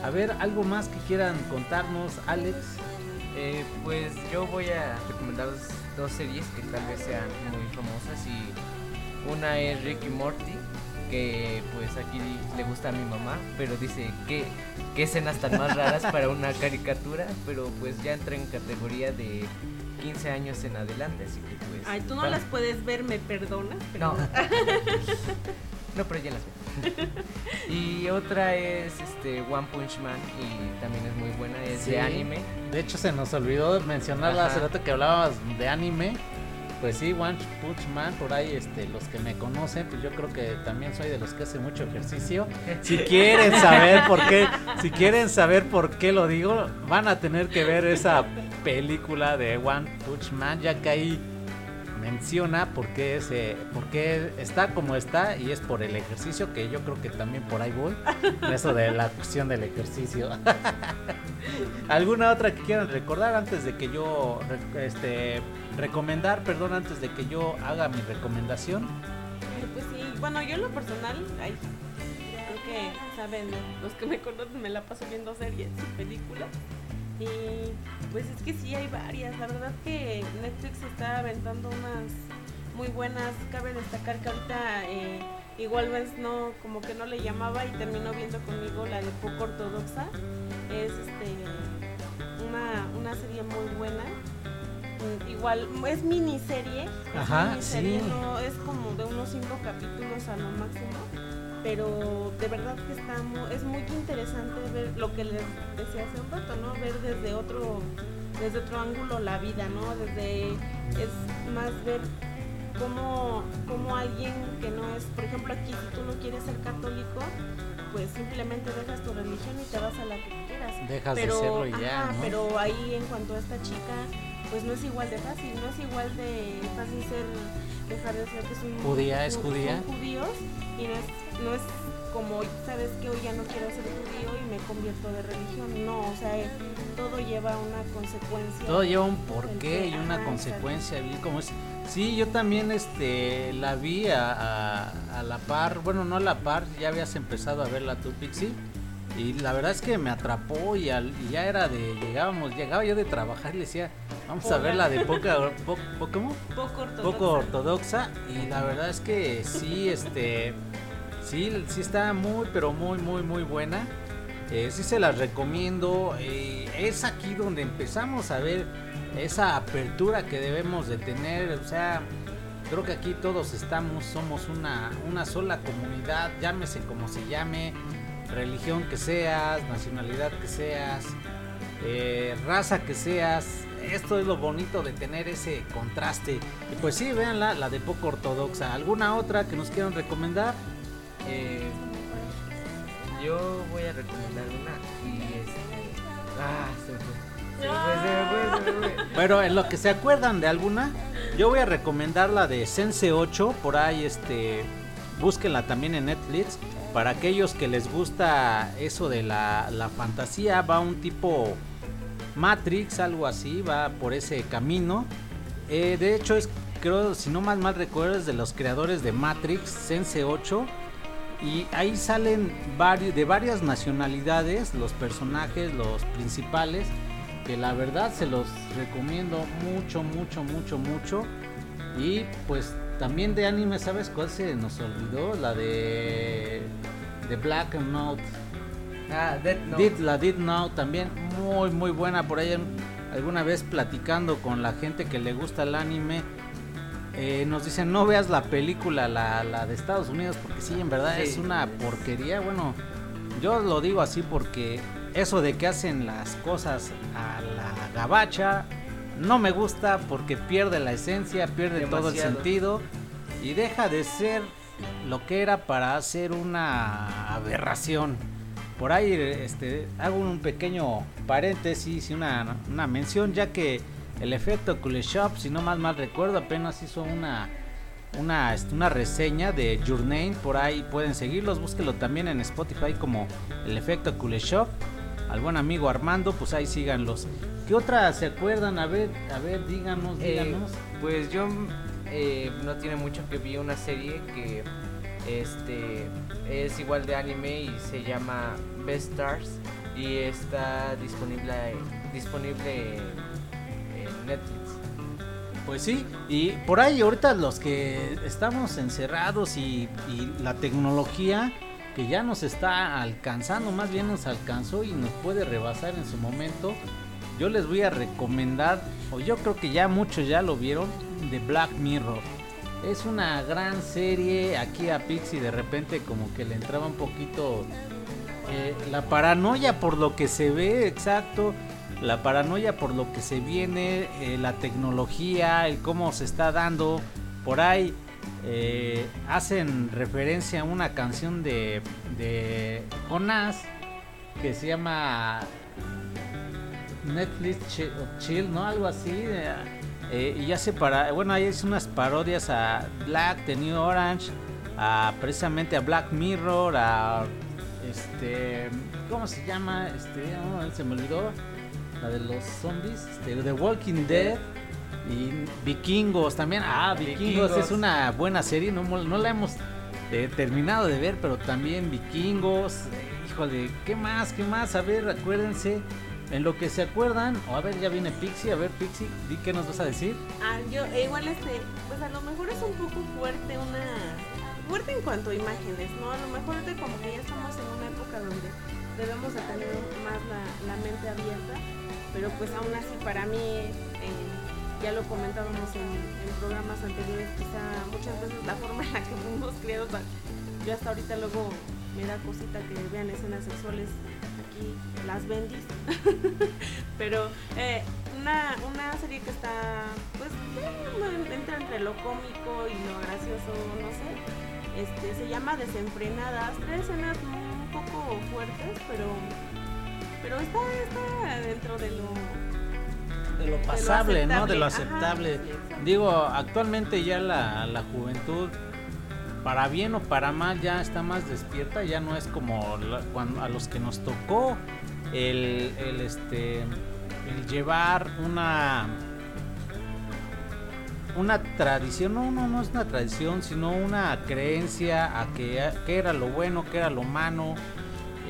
A ver, algo más que quieran contarnos, Alex. Eh, pues yo voy a recomendaros dos series que tal vez sean muy famosas y una es Ricky Morty que pues aquí le gusta a mi mamá pero dice que qué escenas tan más raras para una caricatura pero pues ya entra en categoría de 15 años en adelante así que pues Ay, tú no va- las puedes ver, me perdonas. Pero no no pero ya las veo y otra es este One Punch Man y también es muy buena es Sí. de anime De hecho, se nos olvidó mencionarla hace rato que hablabas de anime. Pues sí, One Punch Man, por ahí este, los que me conocen, pues yo creo que también soy de los que hace mucho ejercicio. Si quieren saber por qué, si quieren saber por qué lo digo, van a tener que ver esa película de One Punch Man, ya que ahí menciona por qué, es, eh, por qué está como está y es por el ejercicio, que yo creo que también por ahí voy, eso de la cuestión del ejercicio. ¿Alguna otra que quieran recordar antes de que yo, este, recomendar, perdón, antes de que yo haga mi recomendación? Pues sí, bueno, yo en lo personal, ay, creo que saben, los que me conocen, me la paso viendo series y películas. Y pues es que sí, hay varias. La verdad que Netflix está aventando unas muy buenas. Cabe destacar que ahorita eh, igual ves no, como que no le llamaba y terminó viendo conmigo la de poco ortodoxa. Es este una, una serie muy buena. Mm, Igual, es miniserie. es Ajá, miniserie, sí. no, es como de unos cinco capítulos a lo máximo. Pero de verdad que está mu- es muy interesante ver lo que les decía hace un rato, ¿no? Ver desde otro, desde otro ángulo la vida, ¿no? Desde, es más ver cómo, cómo alguien que no es, por ejemplo aquí si tú no quieres ser católico, pues simplemente dejas tu religión y te vas a la que quieras. Dejas pero, de serlo y ya, ajá, ¿no? pero ahí en cuanto a esta chica, pues no es igual de fácil, no es igual de fácil ser, dejar de ser que es un Judía, es son- judía. son judíos y no es, no es como, sabes que hoy ya no quiero ser judío y me convierto de religión, no, o sea, eh, todo lleva una consecuencia. Todo lleva un porqué y una consecuencia, como es. Sí, yo también este la vi a, a- a la par, bueno, no a la par, ya habías empezado a verla tú, Pixie. Y la verdad es que me atrapó y, al- y ya era de, llegábamos, llegaba yo de trabajar y le decía, vamos a ver la de poca, po- po- ¿cómo? poco ortodoxa. poco ortodoxa y la verdad es que sí, este, sí, sí está muy, pero muy, muy, muy buena. Eh, sí se las recomiendo. eh, es aquí donde empezamos a ver esa apertura que debemos de tener. O sea, creo que aquí todos estamos, somos una, una sola comunidad, llámese como se llame, religión que seas, nacionalidad que seas, eh, raza que seas. Esto es lo bonito de tener ese contraste. Y pues sí, véanla, la de poco ortodoxa. ¿Alguna otra que nos quieran recomendar? Eh, yo voy a recomendar una y este. Ah, se me fue. Se me fue, se me fue, se me fue. Pero en lo que se acuerdan de alguna, yo voy a recomendar la de Sense 8. Por ahí, este, búsquenla también en Netflix. Para aquellos que les gusta eso de la, la fantasía, va un tipo Matrix, algo así, va por ese camino. Eh, de hecho, es, creo, si no mal mal recuerdo, es de los creadores de Matrix, Sense 8. Y ahí salen varios, de varias nacionalidades los personajes, los principales. Que la verdad se los recomiendo mucho, mucho, mucho, mucho. Y pues también de anime, ¿sabes cuál se nos olvidó? La de, de Black Note. Ah, Death Note. Did, la Did Now también muy muy buena por ahí alguna vez platicando con la gente que le gusta el anime eh, nos dicen no veas la película la, la de Estados Unidos porque sí en verdad Sí. es una porquería bueno yo lo digo así porque eso de que hacen las cosas a la gabacha no me gusta porque pierde la esencia pierde todo el sentido y deja de ser lo que era para hacer una aberración por ahí este, hago un pequeño paréntesis y una, una mención ya que el efecto Kuleshop, si no más mal recuerdo, apenas hizo una, una, este, una reseña de Your Name, por ahí pueden seguirlos, búsquelo también en Spotify como el efecto Kuleshop. Al buen amigo Armando, pues ahí síganlos. ¿Qué otra se acuerdan? A ver, a ver, díganos, Eh, díganos. pues yo eh, no tiene mucho que vi una serie que este es igual de anime y se llama Best Stars y está disponible disponible en Netflix. Pues sí, y por ahí ahorita los que estamos encerrados y, y la tecnología que ya nos está alcanzando, más bien nos alcanzó y nos puede rebasar en su momento, yo les voy a recomendar, o yo creo que ya muchos ya lo vieron, de Black Mirror. Es una gran serie, aquí a Pixie de repente como que le entraba un poquito eh, la paranoia por lo que se ve, exacto. La paranoia por lo que se viene, eh, la tecnología, el cómo se está dando. Por ahí eh, hacen referencia a una canción de, de Jonás que se llama Netflix Chi- o Chill, ¿no? Algo así. eh, eh, y ya se para. Bueno, ahí es unas parodias a Black, The New Orange, a precisamente a Black Mirror, a este. ¿Cómo se llama? Este. oh, se me olvidó. La de los zombies. Este, The Walking Dead. Y Vikingos también. Ah, Vikingos, Vikingos. es una buena serie. No, no la hemos eh, terminado de ver, pero también Vikingos. eh, híjole, ¿qué más? ¿Qué más? A ver, acuérdense. En lo que se acuerdan, o a ver, ya viene Pixie, a ver Pixie, di qué nos vas a decir. Ah, yo eh, igual este, pues a lo mejor es un poco fuerte una fuerte en cuanto a imágenes, ¿no? A lo mejor ahorita como que ya estamos en una época donde debemos de tener más la, mente abierta, pero pues aún así para mí eh, ya lo comentábamos en, programas anteriores, quizá muchas veces la forma en la que fuimos criados, yo hasta ahorita luego me da cosita que vean escenas sexuales las bendis, pero eh, una, una serie que está, pues, eh, entra entre lo cómico y lo gracioso, no sé. Este, se llama Desenfrenadas, tres escenas un poco fuertes, pero, pero está, está dentro de lo... de lo pasable, ¿no? De lo aceptable. aceptable. Ajá, sí, exacto. Digo, actualmente ya la, la juventud, para bien o para mal, ya está más despierta, ya no es como cuando, a los que nos tocó el, el, este, llevar una una tradición, no, no, no es una tradición, sino una creencia a que, era lo bueno, que era lo malo.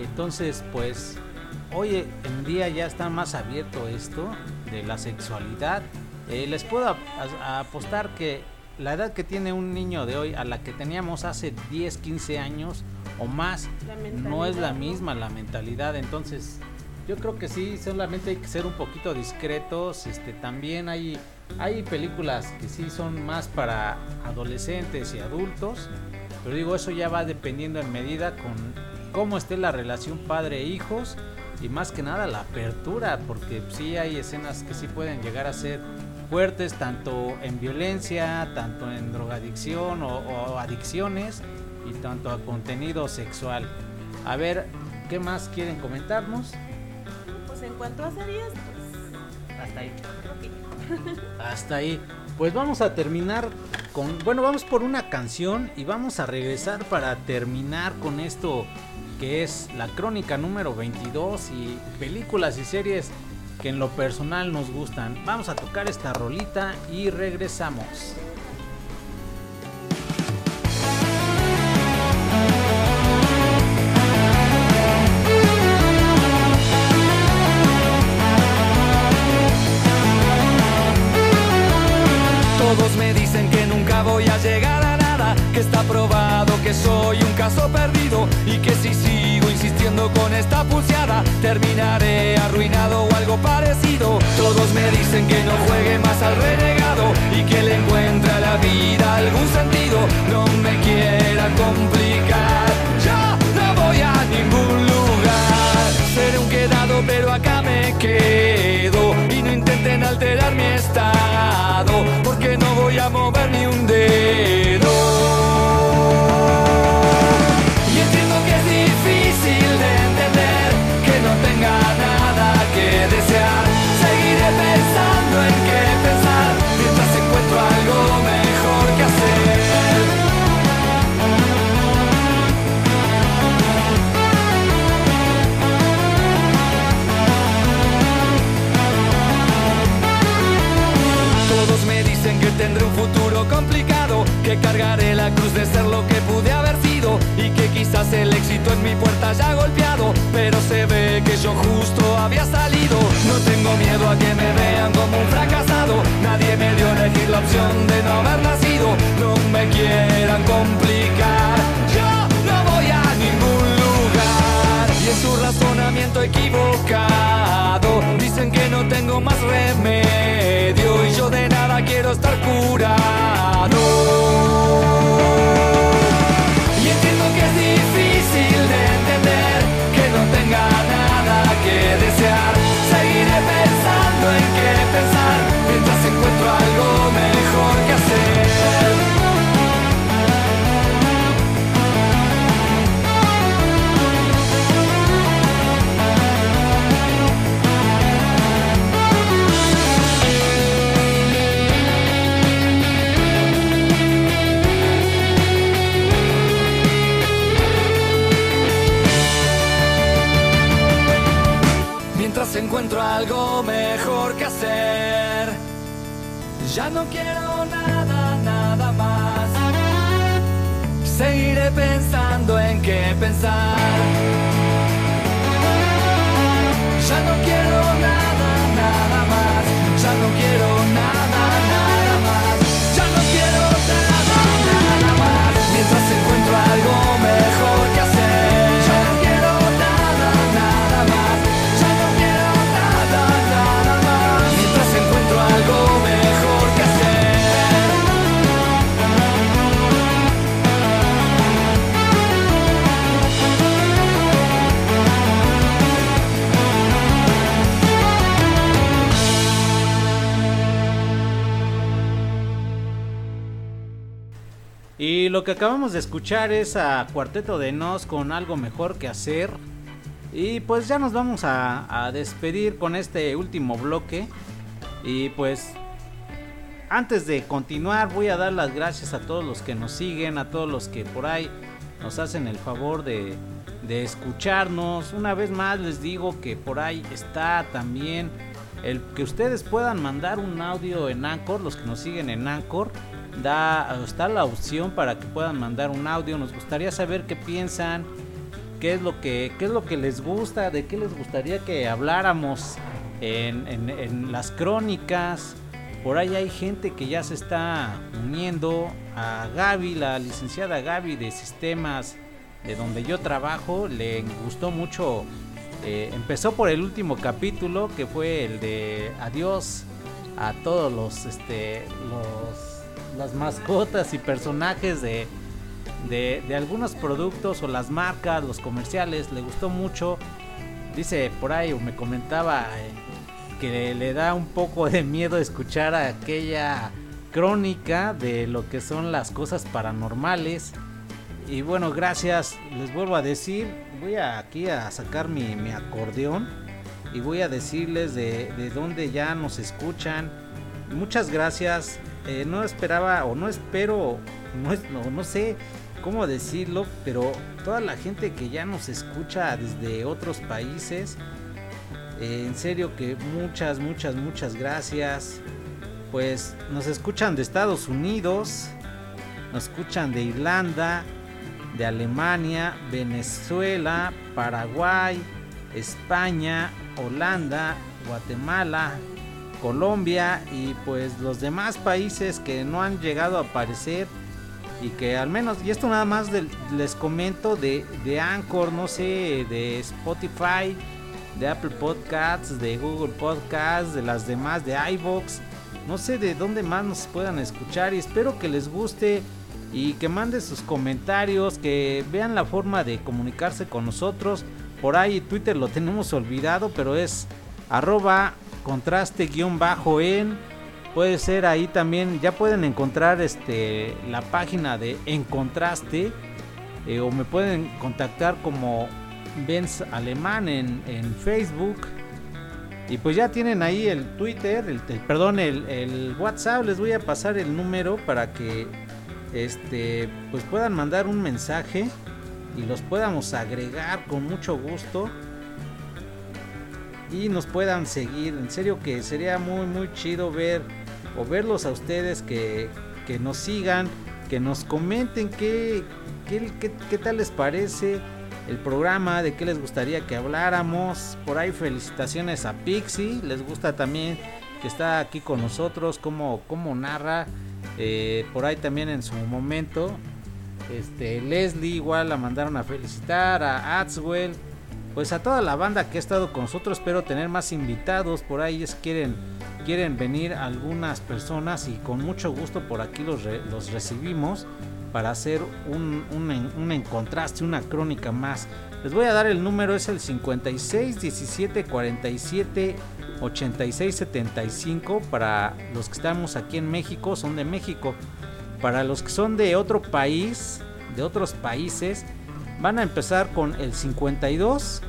Entonces, pues, hoy en día ya está más abierto esto de la sexualidad. Eh, les puedo apostar que la edad que tiene un niño de hoy a la que teníamos hace 10, 15 años o más, no es la misma la mentalidad. Entonces, yo creo que sí, solamente hay que ser un poquito discretos. Este, también hay, hay películas que sí son más para adolescentes y adultos. Pero digo, eso ya va dependiendo en medida con cómo esté la relación padre-hijos y más que nada la apertura, porque sí hay escenas que sí pueden llegar a ser fuertes, tanto en violencia, tanto en drogadicción o, o adicciones y tanto a contenido sexual. A ver, ¿qué más quieren comentarnos? Pues en cuanto a series, pues Hasta ahí. Hasta ahí. Pues vamos a terminar con. Bueno, vamos por una canción y vamos a regresar para terminar con esto que es la crónica número 22 y películas y series que en lo personal nos gustan. Vamos a tocar esta rolita y regresamos. Todos me dicen que nunca voy a llegar a nada, que está probado que soy un caso perdido y que si sigo insistiendo con esta terminaré arruinado o algo parecido. Todos me dicen que no juegue más al renegado y que le encuentre a la vida algún sentido. No me quieran complicar, yo no voy a ningún lugar. Seré un quedado, pero acá me quedo y no intenten alterar mi estado, porque no voy a mover ni un dedo. Tendré un futuro complicado, que cargaré la cruz de ser lo que pude haber sido y que quizás el éxito en mi puerta haya golpeado, pero se ve que yo justo había salido. No tengo miedo a que me vean como un fracasado, nadie me dio elegir la opción de no haber nacido, no me quieran complicar. De escuchar es Cuarteto de Nos con algo mejor que hacer. Y pues ya nos vamos a, a despedir con este último bloque. Y pues antes de continuar voy a dar las gracias a todos los que nos siguen, a todos los que por ahí nos hacen el favor de, de escucharnos. Una vez más les digo que por ahí está también el que ustedes puedan mandar un audio en Anchor, los que nos siguen en Anchor. Da, está la opción para que puedan mandar un audio. Nos gustaría saber qué piensan, qué es lo que, qué es lo que les gusta, de qué les gustaría que habláramos en, en- las crónicas. Por ahí hay gente que ya se está uniendo a Gaby, la licenciada Gaby de sistemas de donde yo trabajo. Le gustó mucho. eh, empezó por el último capítulo que fue el de adiós a todos los este los las mascotas y personajes de, de, algunos productos o las marcas, los comerciales, le gustó mucho. Dice por ahí, o me comentaba eh, que le da un poco de miedo escuchar aquella crónica de lo que son las cosas paranormales. Y bueno, gracias, les vuelvo a decir, voy a, aquí a sacar mi, mi acordeón y voy a decirles de, de dónde ya nos escuchan. Muchas gracias. Eh, no esperaba o no espero, no, es- no, no sé cómo decirlo, pero toda la gente que ya nos escucha desde otros países, eh, en serio que muchas, muchas, muchas gracias. Pues nos escuchan de Estados Unidos, nos escuchan de Irlanda, de Alemania, Venezuela, Paraguay, España, Holanda, Guatemala, Colombia y pues los demás países que no han llegado a aparecer y que al menos, y esto nada más les comento de, de Anchor, no sé, de Spotify, de Apple Podcasts, de Google Podcasts, de las demás, de iVoox, no sé de dónde más nos puedan escuchar y espero que les guste y que manden sus comentarios, que vean la forma de comunicarse con nosotros. Por ahí Twitter lo tenemos olvidado, pero es arroba contraste guion bajo en. Puede ser ahí también, ya pueden encontrar este la página de En Contraste eh, o me pueden contactar como Benz Alemán en, en Facebook. Y pues ya tienen ahí el Twitter, el, el- perdón, el, el WhatsApp. Les voy a pasar el número para que este pues puedan mandar un mensaje y los podamos agregar con mucho gusto y nos puedan seguir. En serio que sería muy muy chido ver o verlos a ustedes que, que nos sigan, que nos comenten qué, qué, qué- tal les parece el programa, de qué les gustaría que habláramos. Por ahí felicitaciones a Pixie, les gusta también que está aquí con nosotros, cómo, cómo narra. Eh, por ahí también en su momento, este, Leslie igual la mandaron a felicitar, a Adswell, pues a toda la banda que ha estado con nosotros. Espero tener más invitados, por ahí quieren, quieren venir algunas personas y con mucho gusto por aquí los, los recibimos para hacer un, un, un en contraste, una crónica más. Les voy a dar el número, es el 56 17 47 86 75 para los que estamos aquí en México, son de México. Para los que son de otro país, de otros países, van a empezar con el 52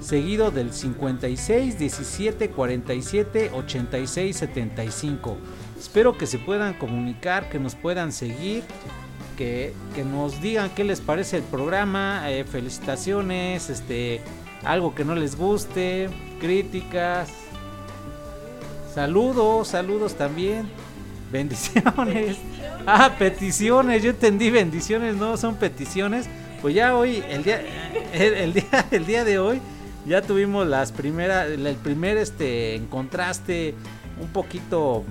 seguido del 56 17 47 86 75. Espero que se puedan comunicar, que nos puedan seguir, que, que nos digan qué les parece el programa, eh, felicitaciones, este, algo que no les guste, críticas, saludos, saludos también, bendiciones. Ah, peticiones, yo entendí bendiciones, no son peticiones. Pues ya hoy, el día, el, día, el día de hoy, ya tuvimos las primeras, el primer este contraste un poquito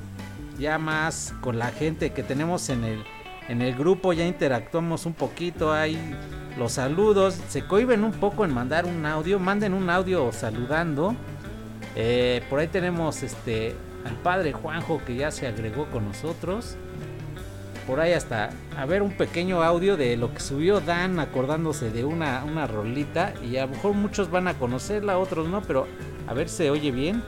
ya más con la gente que tenemos en el en el grupo ya interactuamos un poquito hay los saludos se cohiben un poco en mandar un audio manden un audio saludando. Eh, por ahí tenemos este al padre Juanjo que ya se agregó con nosotros por ahí hasta a ver un pequeño audio de lo que subió Dan acordándose de una, una rolita y a lo mejor muchos van a conocerla, otros no, pero a ver se oye bien.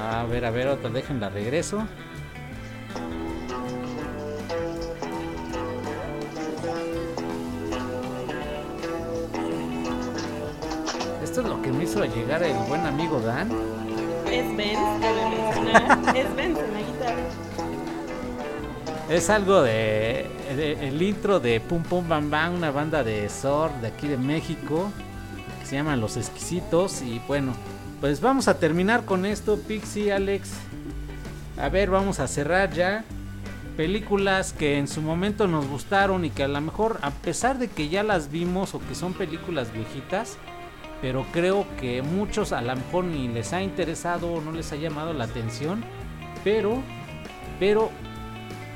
A ver, a ver, otra, déjenla regreso. Esto es lo que me hizo llegar el buen amigo Dan. Es Benz, cabe mencionar. Es Benz en la guitarra. Es algo de, de- el intro de Pum Pum Bam Bam, una banda de Sor de aquí de México que se llaman Los Exquisitos y bueno, pues vamos a terminar con esto, Pixie, Alex. A ver, vamos a cerrar ya películas que en su momento nos gustaron y que a lo mejor a pesar de que ya las vimos o que son películas viejitas, pero creo que muchos a lo mejor ni les ha interesado o no les ha llamado la atención, pero pero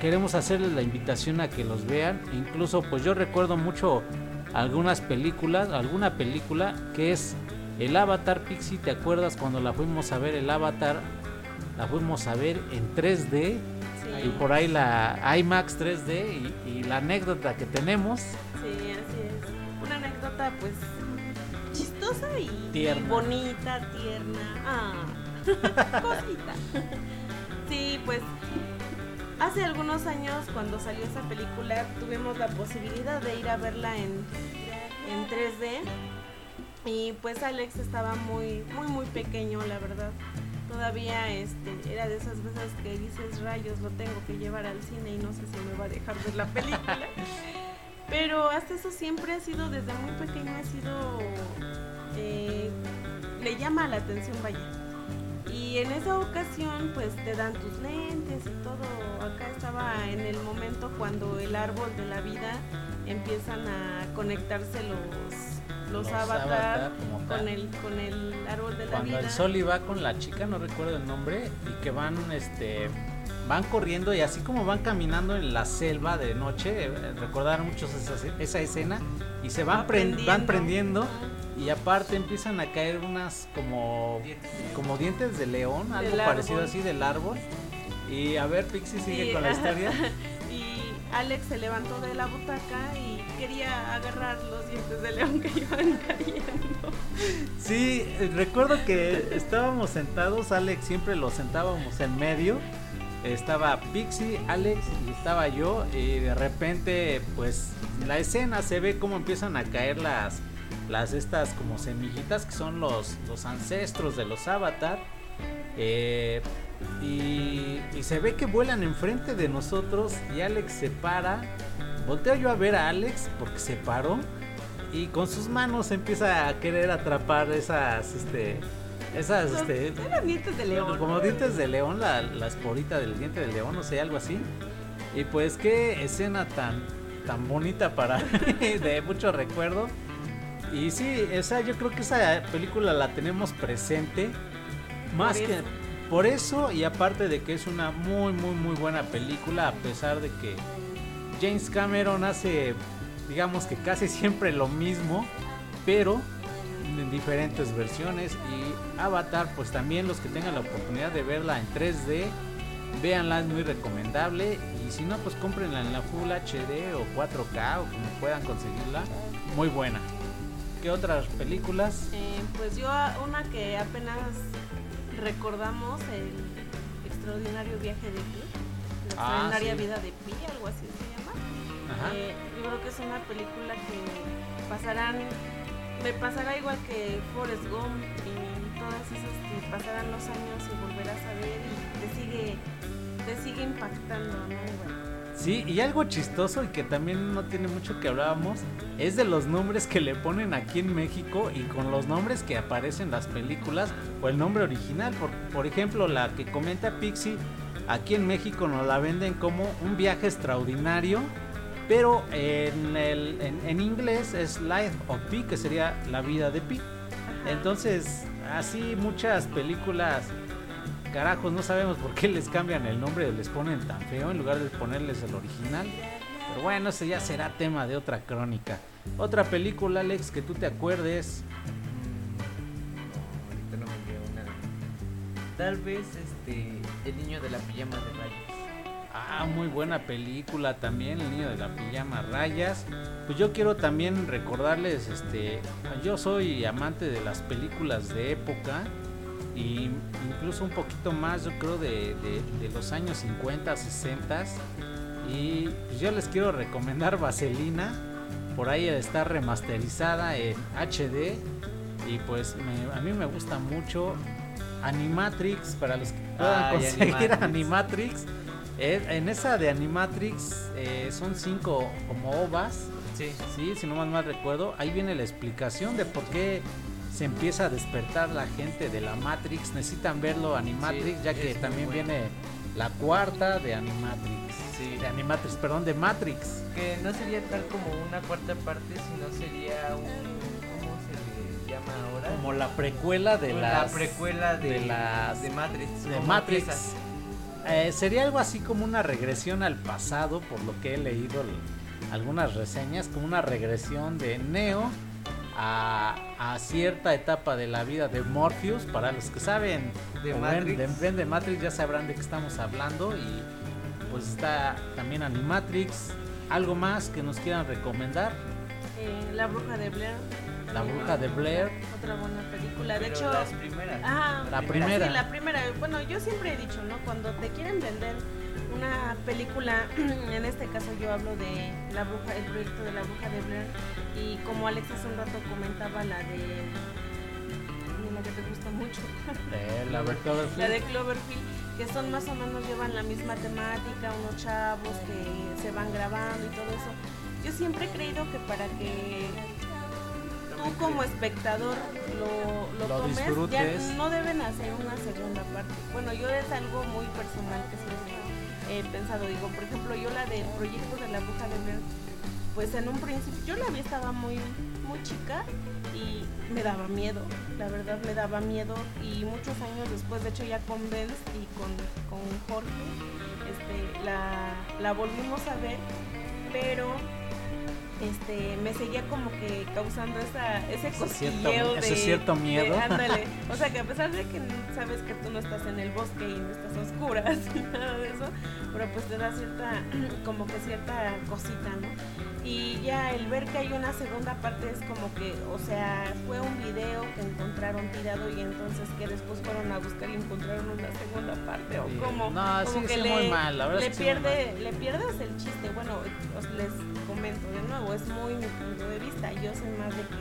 queremos hacerles la invitación a que los vean. Incluso, pues yo recuerdo mucho algunas películas, alguna película que es el Avatar Pixie. ¿Te acuerdas cuando la fuimos a ver? El Avatar la fuimos a ver en 3D Sí, y por ahí la IMAX 3D y, y la anécdota que tenemos. sí, así es. Una anécdota, pues, chistosa y, Tierna. y bonita, tierna. Ah, cosita. Sí, pues, hace algunos años, cuando salió esa película, tuvimos la posibilidad de ir a verla en, en 3D. Y pues Alex estaba muy, muy, muy pequeño, la verdad. Todavía este, era de esas veces que dices rayos, lo tengo que llevar al cine y no sé si me va a dejar ver la película. Pero hasta eso siempre ha sido, desde muy pequeño ha sido, eh, le llama la atención, vaya. Y en esa ocasión pues te dan tus lentes y todo. Acá estaba en el momento cuando el árbol de la vida empiezan a conectarse los, los, avatar, tal. con el, con el árbol de la Cuando vida. el sol iba con la chica, no recuerdo el nombre, y que van, este, van corriendo y así como van caminando en la selva de noche, eh, recordaron muchos esa, esa escena, y se van, Va pren- van prendiendo. prendiendo, y aparte empiezan a caer unas como, como dientes de león, algo parecido así del árbol. Y a ver, Pixie sigue Y- con la historia. y Alex se levantó de la butaca y quería agarrar los dientes de león que iban cayendo. Sí, eh, recuerdo que estábamos sentados, Alex siempre lo sentábamos en medio. Estaba Pixie, Alex y estaba yo y de repente pues la escena se ve como empiezan a caer las las estas como semillitas que son los los ancestros de los avatar eh, y, y se ve que vuelan enfrente de nosotros y Alex se para volteo yo a ver a Alex porque se paró y con sus manos empieza a querer atrapar esas este Esas, Los- este, eran dientes de león. como dientes de león, la, la esporita del diente de león, no sé, algo así. Y pues qué escena tan, tan bonita para de mucho recuerdo. Y sí, esa, yo creo que esa película la tenemos presente. Más Por que eso. por eso y aparte de que es una muy, muy, muy buena película, a pesar de que James Cameron hace, digamos que casi siempre lo mismo, pero en diferentes versiones. Y Avatar, pues también los que tengan la oportunidad de verla en 3D, véanla, es muy recomendable. Y si no, pues cómprenla en la Full HD o 4K o como puedan conseguirla. Muy buena. ¿Qué otras películas? Eh, pues yo a- una que apenas recordamos, el extraordinario viaje de Pi, la Ah, extraordinaria sí. vida de Pi, algo así se llama. Eh, yo creo que es una película que pasarán, me pasará igual que Forrest Gump y todas esas que pasarán los años y volverás a ver y te sigue, te sigue impactando, ¿no? Bueno, Sí, y algo chistoso y que también no tiene mucho que hablábamos es de los nombres que le ponen aquí en México y con los nombres que aparecen en las películas o el nombre original. Por, por ejemplo, la que comenta Pixie, aquí en México nos la venden como un viaje extraordinario, pero en, el, en, en inglés es Life of Pi, que sería la vida de Pi. Entonces, así muchas películas carajos, no sabemos por qué les cambian el nombre o les ponen tan feo en lugar de ponerles el original. Pero bueno, ese ya será tema de otra crónica. Otra película, Alex, que tú te acuerdes. No, ahorita no me una. Tal vez este. El niño de la pijama de rayas. Ah, muy buena película también, El niño de la pijama rayas. Pues yo quiero también recordarles, este, yo soy amante de las películas de época y incluso un poquito más, yo creo, de, de- de los años 50, 60. Y pues yo les quiero recomendar Vaselina. Por ahí está remasterizada en HD. Y pues me- a mí me gusta mucho Animatrix. Para los que puedan Ay, conseguir Animatrix. Animatrix. Eh, en esa de Animatrix eh, son cinco como ovas. Sí. Sí, si no mal, mal recuerdo, ahí viene la explicación de por qué se empieza a despertar la gente de la Matrix. Necesitan verlo Animatrix, Sí, ya que también bueno. viene la cuarta de Animatrix. Sí. De Animatrix, perdón, de Matrix. Que no sería tal como una cuarta parte, sino sería un. ¿Cómo se le llama ahora? Como la precuela de las la precuela de, de las de Matrix. de Matrix. empieza. Eh, sería algo así como una regresión al pasado, por lo que he leído algunas reseñas, como una regresión de Neo a, a cierta etapa de la vida de Morpheus. Para los que saben De ven, Matrix. ven de Matrix ya sabrán de qué estamos hablando y pues está también Animatrix. Algo más que nos quieran recomendar. eh, La bruja de Blair. La bruja de Blair. Otra buena película. De Pero hecho, las primeras. Ah, La primera. Sí, la primera. Bueno, yo siempre he dicho, ¿no? Cuando te quieren vender una película, en este caso yo hablo de la bruja, el proyecto de la bruja de Blair, y como Alex hace un rato comentaba la de, la que te gusta mucho, la de Cloverfield. la de Cloverfield, que son más o menos llevan la misma temática, unos chavos que se van grabando y todo eso. Yo siempre he creído que para que tú como espectador lo, lo, Lo tomes, disfrutes. ya no deben hacer una segunda parte. Bueno, yo es algo muy personal que siempre he pensado. Digo, por ejemplo, yo la del proyecto de la bruja de Blair, pues en un principio, yo la vi, estaba muy, muy chica y me daba miedo, la verdad me daba miedo y muchos años después, de hecho ya con Benz y con, con Jorge, este, la, la volvimos a ver, pero este, me seguía como que causando esa, ese Ese cierto- cosquilleo de... ese cierto miedo. de- ándale, o sea que a pesar de que sabes que tú no estás en el bosque y no estás a oscuras y nada de eso, pero pues te da cierta, como que cierta cosita, ¿no? Y ya el ver que hay una segunda parte es como que, o sea, fue un video que encontraron tirado y entonces que después fueron a buscar y encontraron una segunda parte o Sí. como, No, como sí, que sí, le, muy mal, la le pierde, le pierdes el chiste. Bueno, os les comento de nuevo, es muy mi punto de vista. Yo soy más de que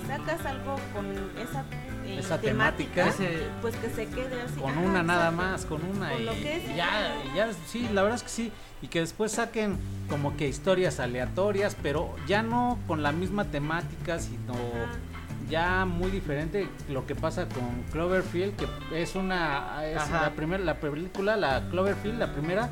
si sacas algo con esa, eh, Esa temática, temática. Ese- pues que se quede así. con Ajá, una nada más, con una Con y, lo que es, y ya, y ya, sí, la verdad es que sí, y que después saquen como que historias aleatorias, pero ya no con la misma temática, sino Ajá. ya muy diferente lo que pasa con Cloverfield, que es una es la primera la película, la Cloverfield, la primera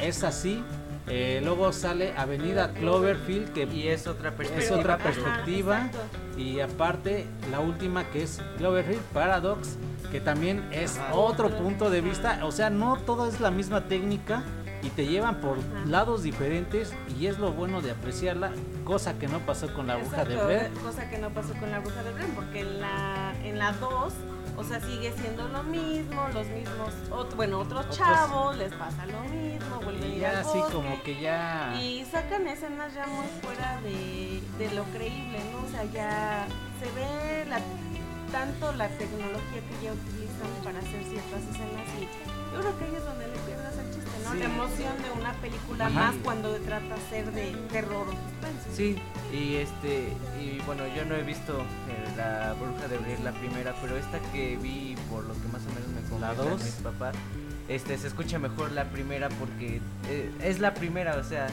es así. Eh, luego sale Avenida Cloverfield, que Y es otra es perspectiva. otra. Y aparte, la última que es Cloverfield Paradox, que también es Ajá. otro punto de vista. O sea, no todo es la misma técnica y te llevan por Ajá. lados diferentes y es lo bueno de apreciarla, cosa que no pasó con la bruja de Exacto, Blair. Cosa que no pasó con la bruja de Blair, porque en la en la 2, o sea, sigue siendo lo mismo, los mismos, ot- bueno, otros Otros- chavos les pasa lo mismo, vuelven a Y ir ya al así bosque, como que ya... Y sacan escenas ya muy fuera de, de lo creíble, ¿no? O sea, ya se ve la, tanto la tecnología que ya utilizan para hacer ciertas escenas y yo creo que ahí es donde le pierdes el chiste, ¿no? Sí. La emoción de una película Ajá. más cuando trata de ser de terror o suspense. Sí, y este, y bueno, yo no he visto eh, la bruja de Blair la primera, pero esta que vi por lo que más o menos me dos. mis papás, este, se escucha mejor la primera porque eh, es la primera, o sea,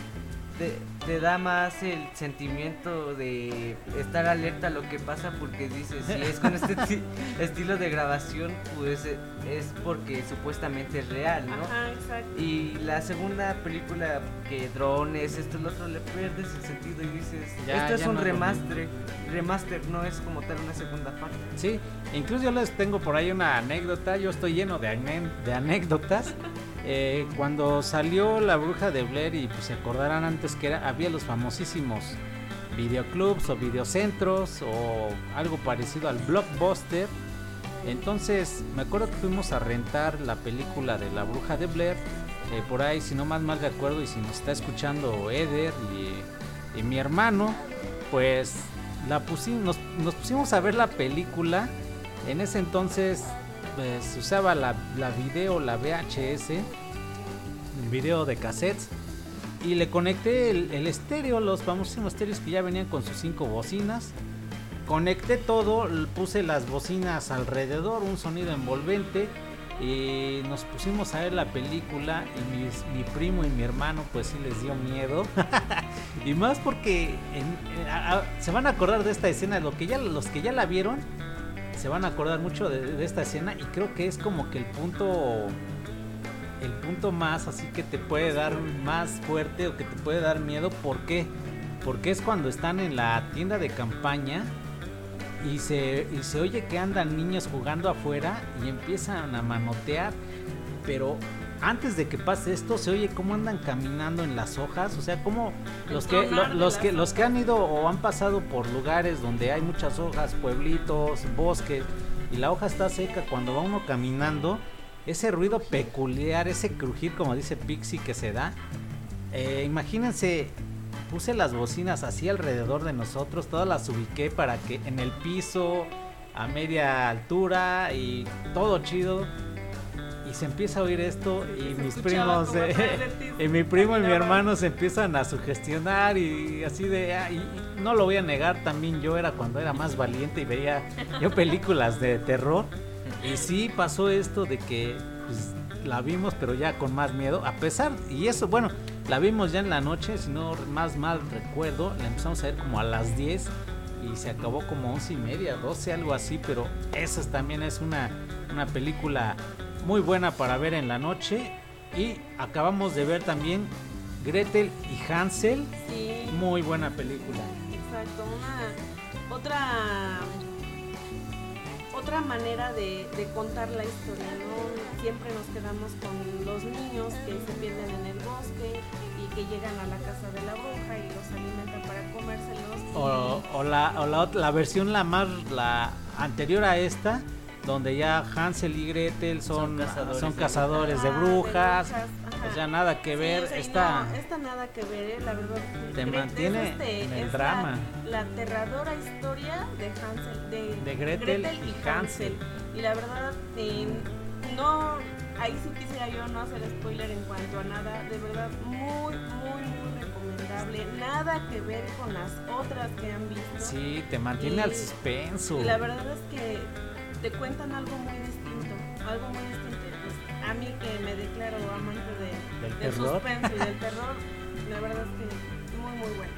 te, te da más el sentimiento de estar alerta a lo que pasa porque dices, si es con este ti- estilo de grabación, pues eh, es porque supuestamente es real, ¿no? Ajá, exacto. Y la segunda película que drones, esto y lo otro, le pierdes el sentido y dices, Ya- esto es un no remaster, remaster no es como tal una segunda parte. Sí, incluso yo les tengo por ahí una anécdota, yo estoy lleno de, de anécdotas. Eh, cuando salió la bruja de Blair y pues se acordarán antes que había los famosísimos videoclubs o videocentros o algo parecido al blockbuster. Entonces me acuerdo que fuimos a rentar la película de la bruja de Blair. eh, por ahí, si no más mal de acuerdo y si nos está escuchando Eder y, mi hermano, pues la pusimos, nos pusimos a ver la película. En ese entonces pues, se usaba la, la video, la VHS, el video de cassettes. Y le conecté el, el estéreo, los famosísimos estéreos que ya venían con sus cinco bocinas. Conecté todo, puse las bocinas alrededor, un sonido envolvente. Y nos pusimos a ver la película y mis- mi primo y mi hermano pues sí les dio miedo. y más porque en- en- a- a- se van a acordar de esta escena, lo que ya, los que ya la vieron se van a acordar mucho de, esta escena y creo que es como que el punto el punto más así que te puede dar más fuerte o que te puede dar miedo ¿por qué? porque es cuando están en la tienda de campaña y se, y se oye que andan niños jugando afuera y empiezan a manotear pero antes de que pase esto se oye cómo andan caminando en las hojas o sea como los que lo- los que los que han ido o han pasado por lugares donde hay muchas hojas pueblitos bosques y la hoja está seca cuando va uno caminando ese ruido peculiar ese crujir como dice Pixie que se da eh, imagínense puse las bocinas así alrededor de nosotros todas las ubiqué para que en el piso a media altura y todo chido y se empieza a oír esto y mis primos eh, y mi primo y mi hermano se empiezan a sugestionar y así de ah, y- y no lo voy a negar también yo era cuando era más valiente y veía yo películas de terror y sí pasó esto de que pues, la vimos pero ya con más miedo a pesar y eso bueno la vimos ya en la noche si no más mal recuerdo la empezamos a ver como a las 10 y se acabó como 11 y media 12 algo así pero esa también es una una película muy buena para ver en la noche y acabamos de ver también Gretel y Hansel Sí, muy buena película exacto. Una, otra, otra manera de, de contar la historia, ¿no? Siempre nos quedamos con los niños que se pierden en el bosque y que llegan a la casa de la bruja y los alimentan para comérselos. o, o la, o la, la versión la más la anterior a esta donde ya Hansel y Gretel son, Son cazadores son de cazadores de Ah, brujas, ajá. o sea nada que Sí, ver y esta no, esta nada que ver, eh, la verdad. Te mantiene este, en el drama. La, la aterradora historia de Hansel, de, De Gretel y Hansel. Y la verdad, eh, no, ahí sí quisiera yo no hacer spoiler en cuanto a nada. De verdad, muy, muy, muy recomendable. Nada que ver con las otras que han visto. sí te mantiene al suspenso Y la verdad es que te cuentan algo muy distinto, algo muy distinto. Pues, a mí que me declaro amante de, Del del terror. suspenso y del terror, la verdad es que muy muy bueno.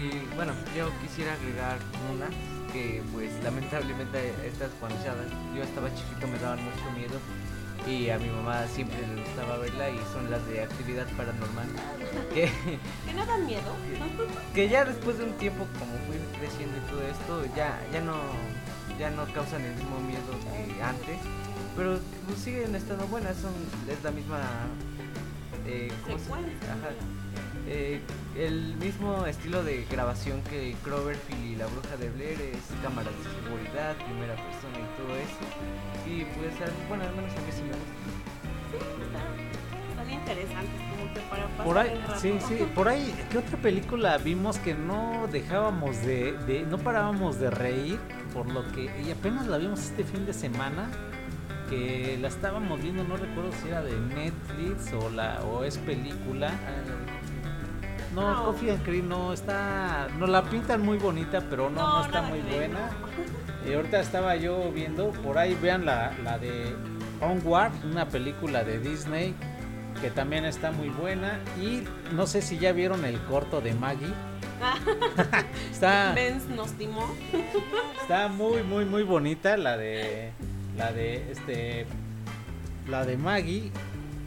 Y bueno, yo quisiera agregar una que pues lamentablemente estas cuando ya- yo estaba chiquito me daban mucho miedo y a mi mamá siempre le gustaba verla y son las de actividad paranormal que, ¿Que no dan miedo? que ya después de un tiempo como fui creciendo y todo esto ya ya no ya no causan el mismo miedo que antes pero pues, siguen estando buenas son es la misma eh, ¿cómo se- Secuencia. ajá, eh, el mismo estilo de grabación que Cloverfield y la bruja de Blair es cámaras de seguridad, primera persona y todo eso. Y pues, bueno, al menos a mí sí me gusta. Están interesantes como que para pasar Por ahí, el rato. sí, sí, por ahí, ¿qué otra película vimos que no dejábamos de, de- no parábamos de reír? Por lo que, y apenas la vimos este fin de semana, que la estábamos viendo, no recuerdo si era de Netflix o la, o es película. No, No. Coffee and Cream no está, no la pintan muy bonita, pero no, no, No, está muy buena. Y ahorita estaba yo viendo, por ahí vean la, la de Onward, una película de Disney que también está muy buena. Y no sé si ya vieron el corto de Maggie. está, Benz nos timó. está muy, muy, muy bonita la de la de este la de Maggie.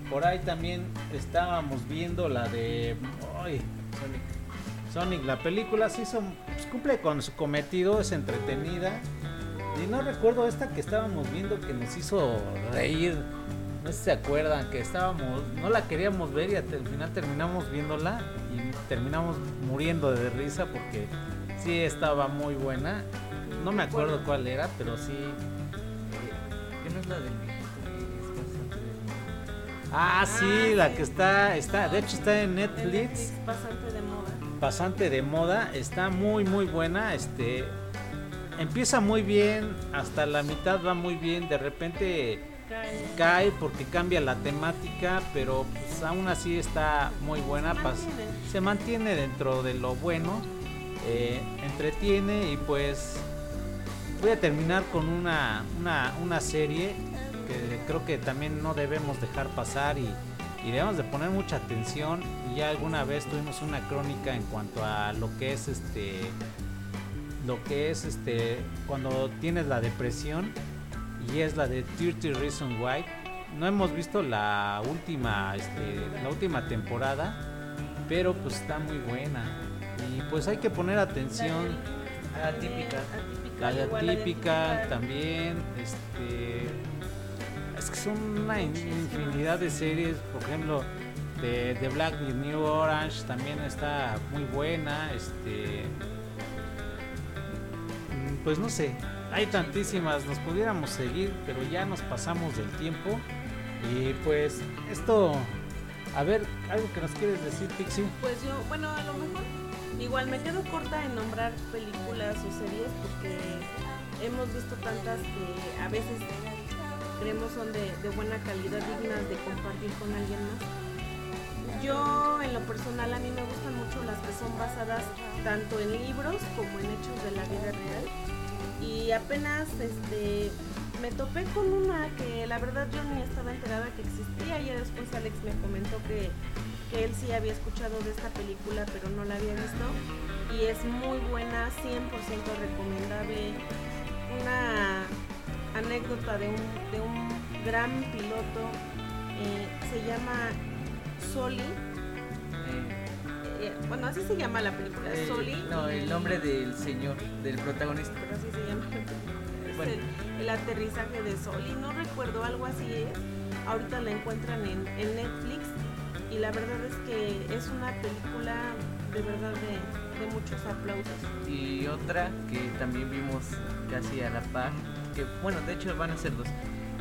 Por ahí también estábamos viendo la de ay, Sonic. Sonic, la película sí son, pues, cumple con su cometido, es entretenida. Y no recuerdo esta que estábamos viendo que nos hizo reír. No sé si se acuerdan que estábamos, no la queríamos ver y al final terminamos viéndola y terminamos muriendo de risa porque sí estaba muy buena. No me acuerdo cuál era, pero sí. ¿Qué no es la de- Ah, sí, Ah, la que está, está, de hecho está en Netflix. bastante de moda. bastante de moda, está muy muy buena, este empieza muy bien, hasta la mitad va muy bien, de repente Cae. cae porque cambia la temática, pero pues aún así está muy buena, Se pas- mantiene. se mantiene dentro de lo bueno, eh, entretiene y pues voy a terminar con una, una, una serie que creo que también no debemos dejar pasar y, y debemos de poner mucha atención. Y ya alguna vez tuvimos una crónica en cuanto a lo que es este lo que es este cuando tienes la depresión y es la de 30 Reasons Why. No hemos visto la última este, la última temporada, pero pues está muy buena. Y pues hay que poner atención. Atípica. La de igual atípica atípica. también, este es que son una in- infinidad de series, por ejemplo, de, de Black with New Orange también está muy buena, este mm, pues no sé, hay tantísimas, nos pudiéramos seguir, pero ya nos pasamos del tiempo y pues esto a ver, algo que nos quieres decir, Pixie. Pues yo, bueno, a lo mejor igual me quedo corta en nombrar películas o series porque hemos visto tantas que a veces creemos son de, buena calidad, dignas de compartir con alguien más. Yo, en lo personal, a mí me gustan mucho las que son basadas tanto en libros como en hechos de la vida real. Y apenas este, me topé con una que la verdad yo ni estaba enterada que existía. Y después Alex me comentó que, que él sí había escuchado de esta película, pero no la había visto. Y es muy buena, 100% recomendable. Una anécdota de un, de un gran piloto. eh, se llama Soli. Eh, bueno, así se llama la película, Soli. no, el nombre del señor, del protagonista. pero así se llama la película. Es Bueno. el, el aterrizaje de Soli, no recuerdo, algo así es. Ahorita la encuentran en, en Netflix y la verdad es que es una película de verdad de, de muchos aplausos. Y otra que también vimos casi a la par, que bueno, de hecho van a ser dos.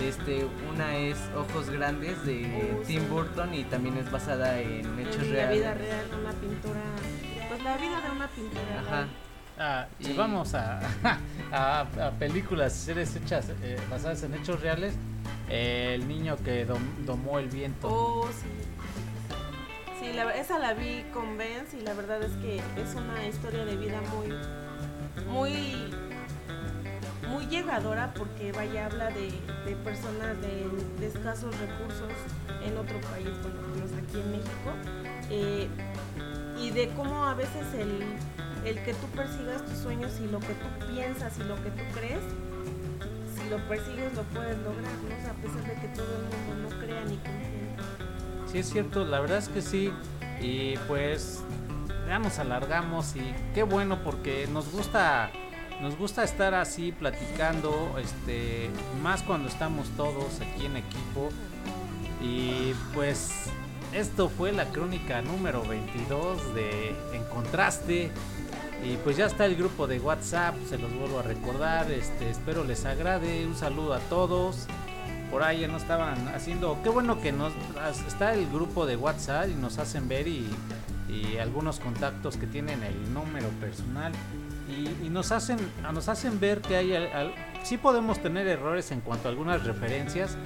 Este, una es Ojos Grandes de Oh, Tim sí. Burton y también es basada en hechos en la reales. vida real, una pintora, pues la vida de una pintora. Ajá. real. Ah, si Y- vamos a, a, a películas, series hechas eh, basadas en hechos reales, eh, el niño que dom- domó el viento. Oh, sí. Sí, la, esa la vi con Vince y la verdad es que es una historia de vida muy, muy, muy llegadora porque vaya, habla de, de personas de, de escasos recursos en otro país, bueno, menos aquí en México, eh, y de cómo a veces el, el que tú persigas tus sueños y lo que tú piensas y lo que tú crees, si lo persigues lo puedes lograr, ¿no? O sea, a pesar de que todo el mundo no crea ni confíe. Sí, es cierto, la verdad es que sí. Y pues ya nos alargamos y qué bueno porque nos gusta nos gusta estar así platicando, este, más cuando estamos todos aquí en equipo. Y pues esto fue la crónica número 22 de En Contraste. Y pues ya está el grupo de WhatsApp, se los vuelvo a recordar. Este, espero les agrade. Un saludo a todos. Por ahí ya no estaban haciendo. Qué bueno que nos está el grupo de WhatsApp y nos hacen ver y, y algunos contactos que tienen el número personal. Y, nos hacen nos hacen ver que hay al- sí podemos tener errores en cuanto a algunas referencias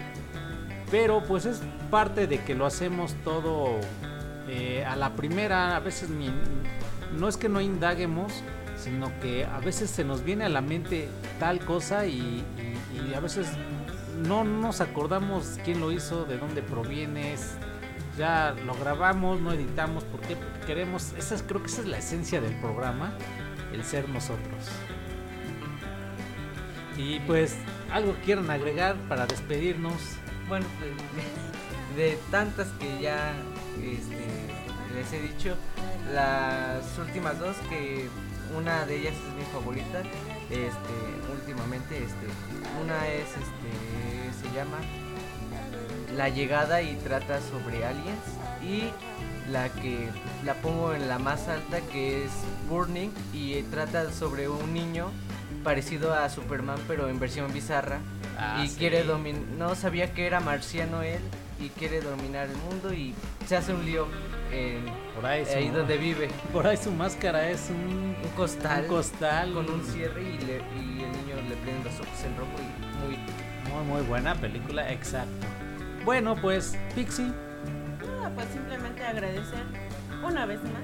pero pues es parte de que lo hacemos todo eh, a la primera, a veces no es que no indaguemos, sino que a veces se nos viene a la mente tal cosa y, a veces no nos acordamos quién lo hizo, de dónde proviene, ya lo grabamos, no editamos, porque queremos, esa es, creo que esa es la esencia del programa, el ser nosotros. Y pues, algo quieran agregar para despedirnos. Bueno, pues, de, de tantas que ya este, les he dicho, las últimas dos que una de ellas es mi favorita, este, últimamente, este, una es, este, se llama La llegada y trata sobre aliens y la que la pongo en la más alta que es Burning y trata sobre un niño parecido a Superman pero en versión bizarra Ah, y sí. quiere dominar, no sabía que era marciano él y quiere dominar el mundo y se hace un lío en Por ahí, su, ahí donde vive, por ahí su máscara es un, un costal, un costal con un cierre y, le- y el niño le prende los ojos en rojo y muy Muy, muy buena película, exacto. Bueno, pues, Pixie, Nada, pues simplemente agradecer una vez más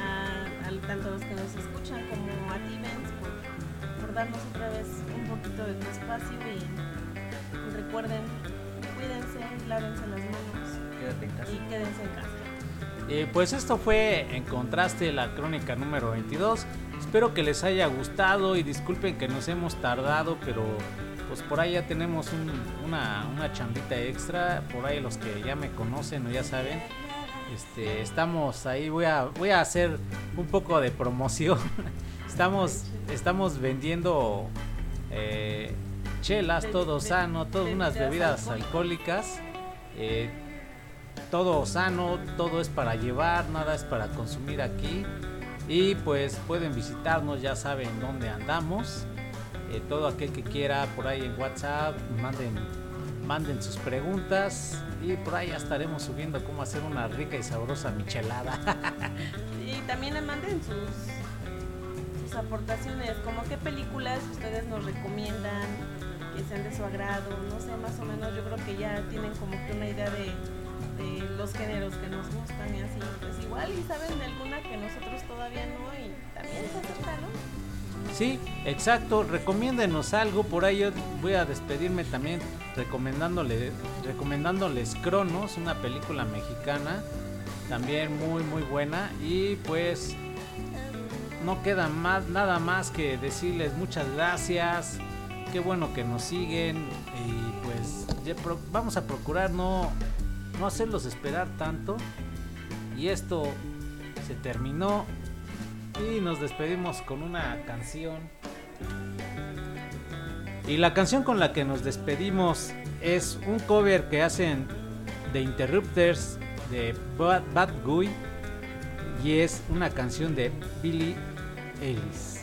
a, a tanto los que nos escuchan como a ti, Benz, por, por darnos otra vez un poquito de tu espacio y recuerden, cuídense, lávense las manos quédate en casa. y quédense en casa. eh, pues esto fue en contraste la crónica número 22. Espero que les haya gustado y disculpen que nos hemos tardado, pero pues por ahí ya tenemos un- una, una chambita extra. Por ahí los que ya me conocen o ya saben, este, estamos ahí. Voy a, voy a hacer un poco de promoción. Estamos, estamos vendiendo eh, chelas, todo sano, todas unas bebidas bebidas alcohólicas. eh, todo sano, todo es para llevar, nada es para consumir aquí. Y pues pueden visitarnos, ya saben dónde andamos. Eh, todo aquel que quiera por ahí en WhatsApp, manden, manden sus preguntas. Y por ahí ya estaremos subiendo cómo hacer una rica y sabrosa michelada. Y también le manden sus, sus aportaciones, como qué películas ustedes nos recomiendan que sean de su agrado, no sé, más o menos yo creo que ya tienen como que una idea de, los géneros que nos gustan y así, pues igual y saben de alguna que nosotros todavía no y también se acepta, ¿no? Sí, exacto. Recomiéndenos algo. Por ahí yo voy a despedirme también recomendándole, recomendándoles Cronos, una película mexicana. También muy muy buena. Y pues no queda más, nada más que decirles muchas gracias. Qué bueno que nos siguen. Y pues vamos a procurar no, no hacerlos esperar tanto. Y esto se terminó. Y nos despedimos con una canción. Y la canción con la que nos despedimos es un cover que hacen The Interrupters de Bad, Bad Guy. Y es una canción de Billy Ellis.